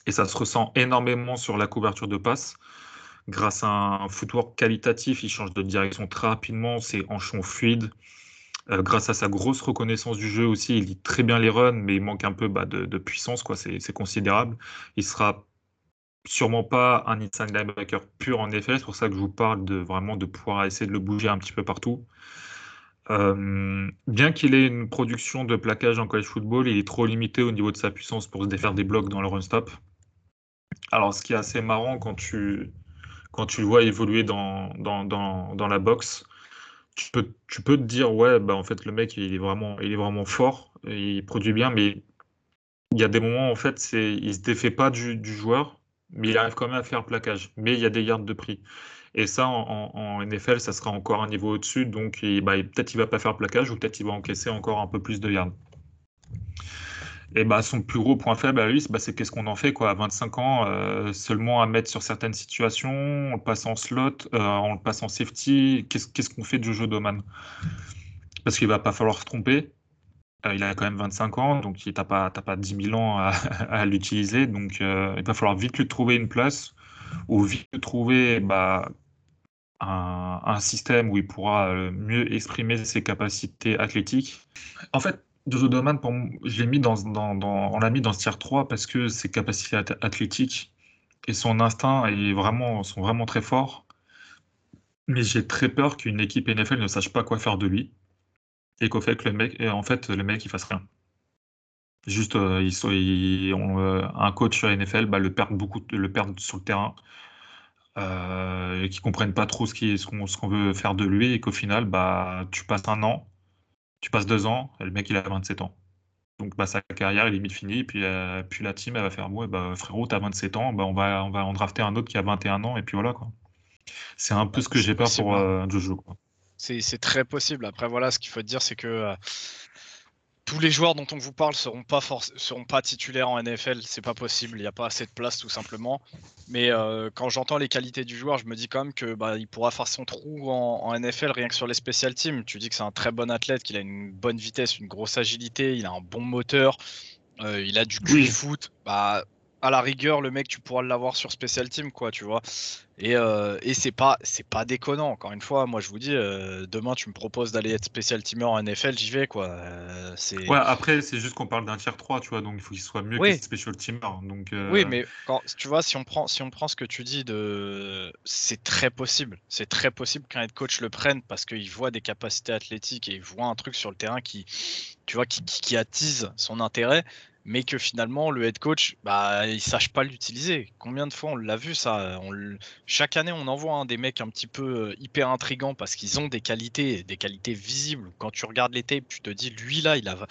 Et ça se ressent énormément sur la couverture de passe. Grâce à un footwork qualitatif, il change de direction très rapidement, c'est en champ fluide. Euh, grâce à sa grosse reconnaissance du jeu aussi, il lit très bien les runs, mais il manque un peu bah, de, puissance. C'est considérable. Il sera sûrement pas un inside linebacker pur en effet. C'est pour ça que je vous parle de vraiment de pouvoir essayer de le bouger un petit peu partout. Euh, bien qu'il ait une production de plaquage en college football, il est trop limité au niveau de sa puissance pour se défaire des blocs dans le run stop. Alors, ce qui est assez marrant quand tu le vois évoluer dans la boxe, tu peux, tu peux te dire, ouais, bah, en fait, le mec, il est vraiment, il est vraiment fort, il produit bien, mais il y a des moments, en fait, c'est, il se défait pas du, joueur, mais il arrive quand même à faire plaquage. Mais il y a des gardes de prix. Et ça, en, NFL, ça sera encore un niveau au-dessus. Donc, bah, peut-être il va pas faire plaquage ou peut-être il va encaisser encore un peu plus de yards. Et bah, son plus gros point faible à lui, bah, c'est qu'est-ce qu'on en fait quoi, à 25 ans, euh, seulement à mettre sur certaines situations, on le passe en slot, euh, on le passe en safety. Qu'est-ce qu'on fait de Jojo Doman? Parce qu'il va pas falloir se tromper. Euh, il a quand même 25 ans, donc tu n'as pas, pas 10 000 ans à, l'utiliser. Donc il va falloir vite lui trouver une place ou vite trouver bah, un, système où il pourra euh, mieux exprimer ses capacités athlétiques. En fait, Jojo Doman, pour mis dans, on l'a mis dans ce tier 3 parce que ses capacités athlétiques et son instinct est vraiment, sont vraiment très forts. Mais j'ai très peur qu'une équipe NFL ne sache pas quoi faire de lui et qu'au fait que le mec, en fait, le mec, il fasse rien. Juste, euh, euh, un coach NFL bah, le perd beaucoup, le perd sur le terrain euh, et qui comprennent pas trop ce qu'on ce veut faire de lui et qu'au final, bah, tu passes un an, tu passes deux ans, et le mec il a 27 ans. Donc bah, sa carrière est limite finie, puis, puis la team elle va faire ouais, bah, frérot, t'as 27 ans, bah, on, va, on va en drafter un autre qui a 21 ans, et puis voilà quoi. C'est un peu ce que j'ai peur pour hein. Jojo. C'est très possible. Après, voilà, ce qu'il faut dire, c'est que tous les joueurs dont on vous parle seront pas seront pas titulaires en NFL, c'est pas possible, il n'y a pas assez de place tout simplement. Mais euh, quand j'entends les qualités du joueur, je me dis quand même que bah, il pourra faire son trou en, NFL rien que sur les special teams. Tu dis que c'est un très bon athlète, qu'il a une bonne vitesse, une grosse agilité, il a un bon moteur, euh, il a du QI foot. Bah, à la rigueur, le mec, tu pourras l'avoir sur Special Team, quoi, tu vois. Et, euh, et c'est pas, c'est pas déconnant. Encore une fois, moi, je vous dis, euh, demain, tu me proposes d'aller être Special Teamer en NFL, j'y vais, quoi. Euh, c'est... Ouais, après, c'est juste qu'on parle d'un tier 3, tu vois, donc il faut qu'il soit mieux que Special Teamer. Donc, Oui, mais quand, tu vois, si on, prend, si on prend ce que tu dis, de... c'est très possible. C'est très possible qu'un head coach le prenne parce qu'il voit des capacités athlétiques et il voit un truc sur le terrain qui, tu vois, qui, qui attise son intérêt mais que finalement le head coach, bah, il sache pas l'utiliser. Combien de fois on l'a vu ça Chaque année, on envoie un des mecs un petit peu euh, hyper intrigants parce qu'ils ont des qualités, des qualités visibles. Quand tu regardes les tapes, tu te dis, lui là, il a,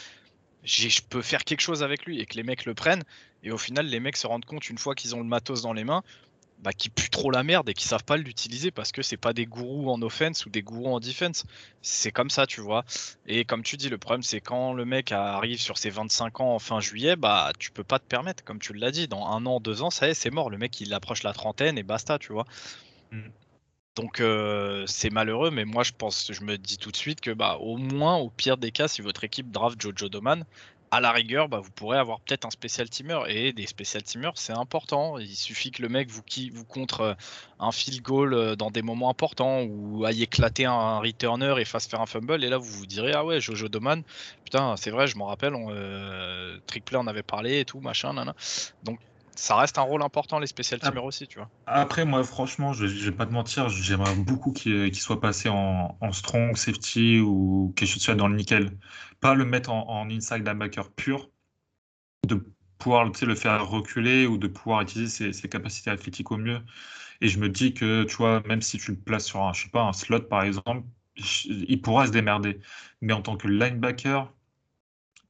je peux faire quelque chose avec lui et que les mecs le prennent. Et au final, les mecs se rendent compte une fois qu'ils ont le matos dans les mains bah, qui puent trop la merde et qui savent pas l'utiliser parce que c'est pas des gourous en offense ou des gourous en defense. C'est comme ça, tu vois. Et comme tu dis, le problème c'est quand le mec arrive sur ses 25 ans en fin juillet, bah tu peux pas te permettre, comme tu l'as dit, dans un an, deux ans, ça y est, c'est mort. Le mec il approche la trentaine et basta, tu vois. Mm. Donc euh, c'est malheureux, mais moi je pense, je me dis tout de suite que bah au moins, au pire des cas, si votre équipe draft Jojo Doman, à la rigueur, bah, vous pourrez avoir peut-être un spécial teamer. Et des spécial teamers, c'est important. Il suffit que le mec vous, qui, vous contre euh, un field goal euh, dans des moments importants ou aille éclater un, returner et fasse faire un fumble. Et là, vous vous direz Ah ouais, Jojo Doman, putain, c'est vrai, je m'en rappelle, on, euh, en avait parlé et tout, machin. Nana. Donc ça reste un rôle important, les spécial teamers aussi, tu vois. Après, moi, franchement, je, vais pas te mentir, j'aimerais beaucoup qu'il soit passé en, strong, safety ou quelque chose dans le nickel. Pas le mettre en, inside linebacker pur, de pouvoir le faire reculer ou de pouvoir utiliser ses, capacités athlétiques au mieux. Et je me dis que, tu vois, même si tu le places sur un, je sais pas, un slot par exemple, il pourra se démerder. Mais en tant que linebacker,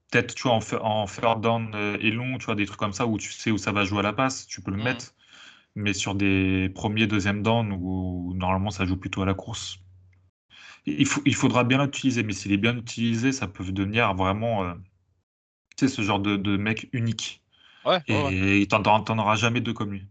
peut-être, tu vois, en, en third down euh, et long, tu vois, des trucs comme ça où tu sais où ça va jouer à la passe, tu peux le mmh. mettre. Mais sur des premiers, deuxième down où normalement ça joue plutôt à la course, il, faut, il faudra bien l'utiliser. Mais s'il est bien utilisé, ça peut devenir vraiment, euh, tu sais, ce genre de, de mec unique. Ouais, et tu n'en auras jamais deux comme lui.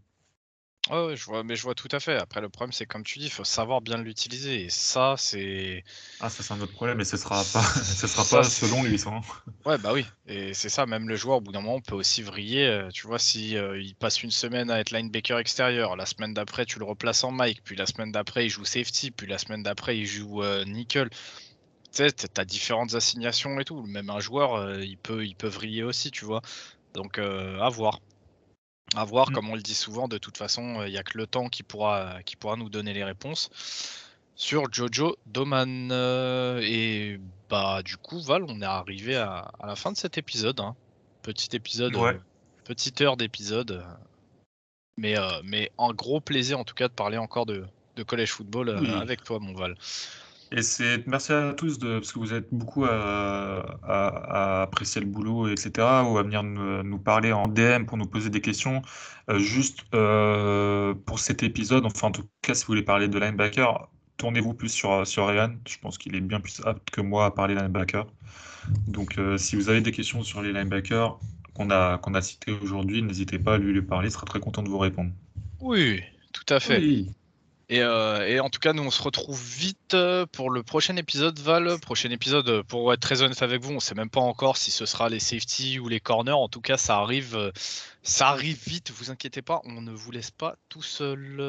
Ouais, je vois, mais je vois tout à fait. Après, le problème, c'est comme tu dis, il faut savoir bien l'utiliser. Et ça, c'est. Ah, ça, c'est un autre problème, et ce sera pas, ce sera pas selon lui, ça. Hein. Ouais, bah oui. Et c'est ça, même le joueur, au bout d'un moment, peut aussi vriller. Euh, tu vois, si euh, il passe une semaine à être linebacker extérieur, la semaine d'après, tu le replaces en Mike, puis la semaine d'après, il joue safety, puis la semaine d'après, il joue euh, nickel. Tu sais, t'as différentes assignations et tout. Même un joueur, il peut, il peut vriller aussi, tu vois. Donc, à voir. À voir, mmh. comme on le dit souvent, de toute façon, il n'y a que le temps qui pourra, qui pourra nous donner les réponses. Sur Jojo Doman. Euh, et bah du coup, Val, on est arrivé à, la fin de cet épisode. Hein. Petit épisode, euh, petite heure d'épisode. Mais, mais un gros plaisir en tout cas de parler encore de, de collège football avec toi, mon Val. Et c'est merci à tous de, parce que vous êtes beaucoup à, apprécier le boulot, etc., ou à venir nous, parler en DM pour nous poser des questions. Euh, juste euh, pour cet épisode, enfin en tout cas, si vous voulez parler de linebacker, tournez-vous plus sur, sur Ryan. Je pense qu'il est bien plus apte que moi à parler linebacker. Donc euh, si vous avez des questions sur les linebackers qu'on a, qu'on a cités aujourd'hui, n'hésitez pas à lui, lui parler, il sera très content de vous répondre. Oui, tout à fait. Oui. Euh, et, en tout cas, nous on se retrouve vite euh, pour le prochain épisode, Val. Prochain épisode, euh, pour être très honnête avec vous, on sait même pas encore si ce sera les safety ou les corners. En tout cas, ça arrive, ça arrive vite. Vous inquiétez pas, on ne vous laisse pas tout seul.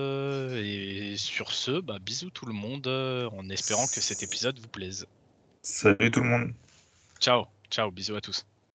Et sur ce, bah, bisous tout le monde, en espérant que cet épisode vous plaise. Salut tout le monde. Ciao, ciao, bisous à tous.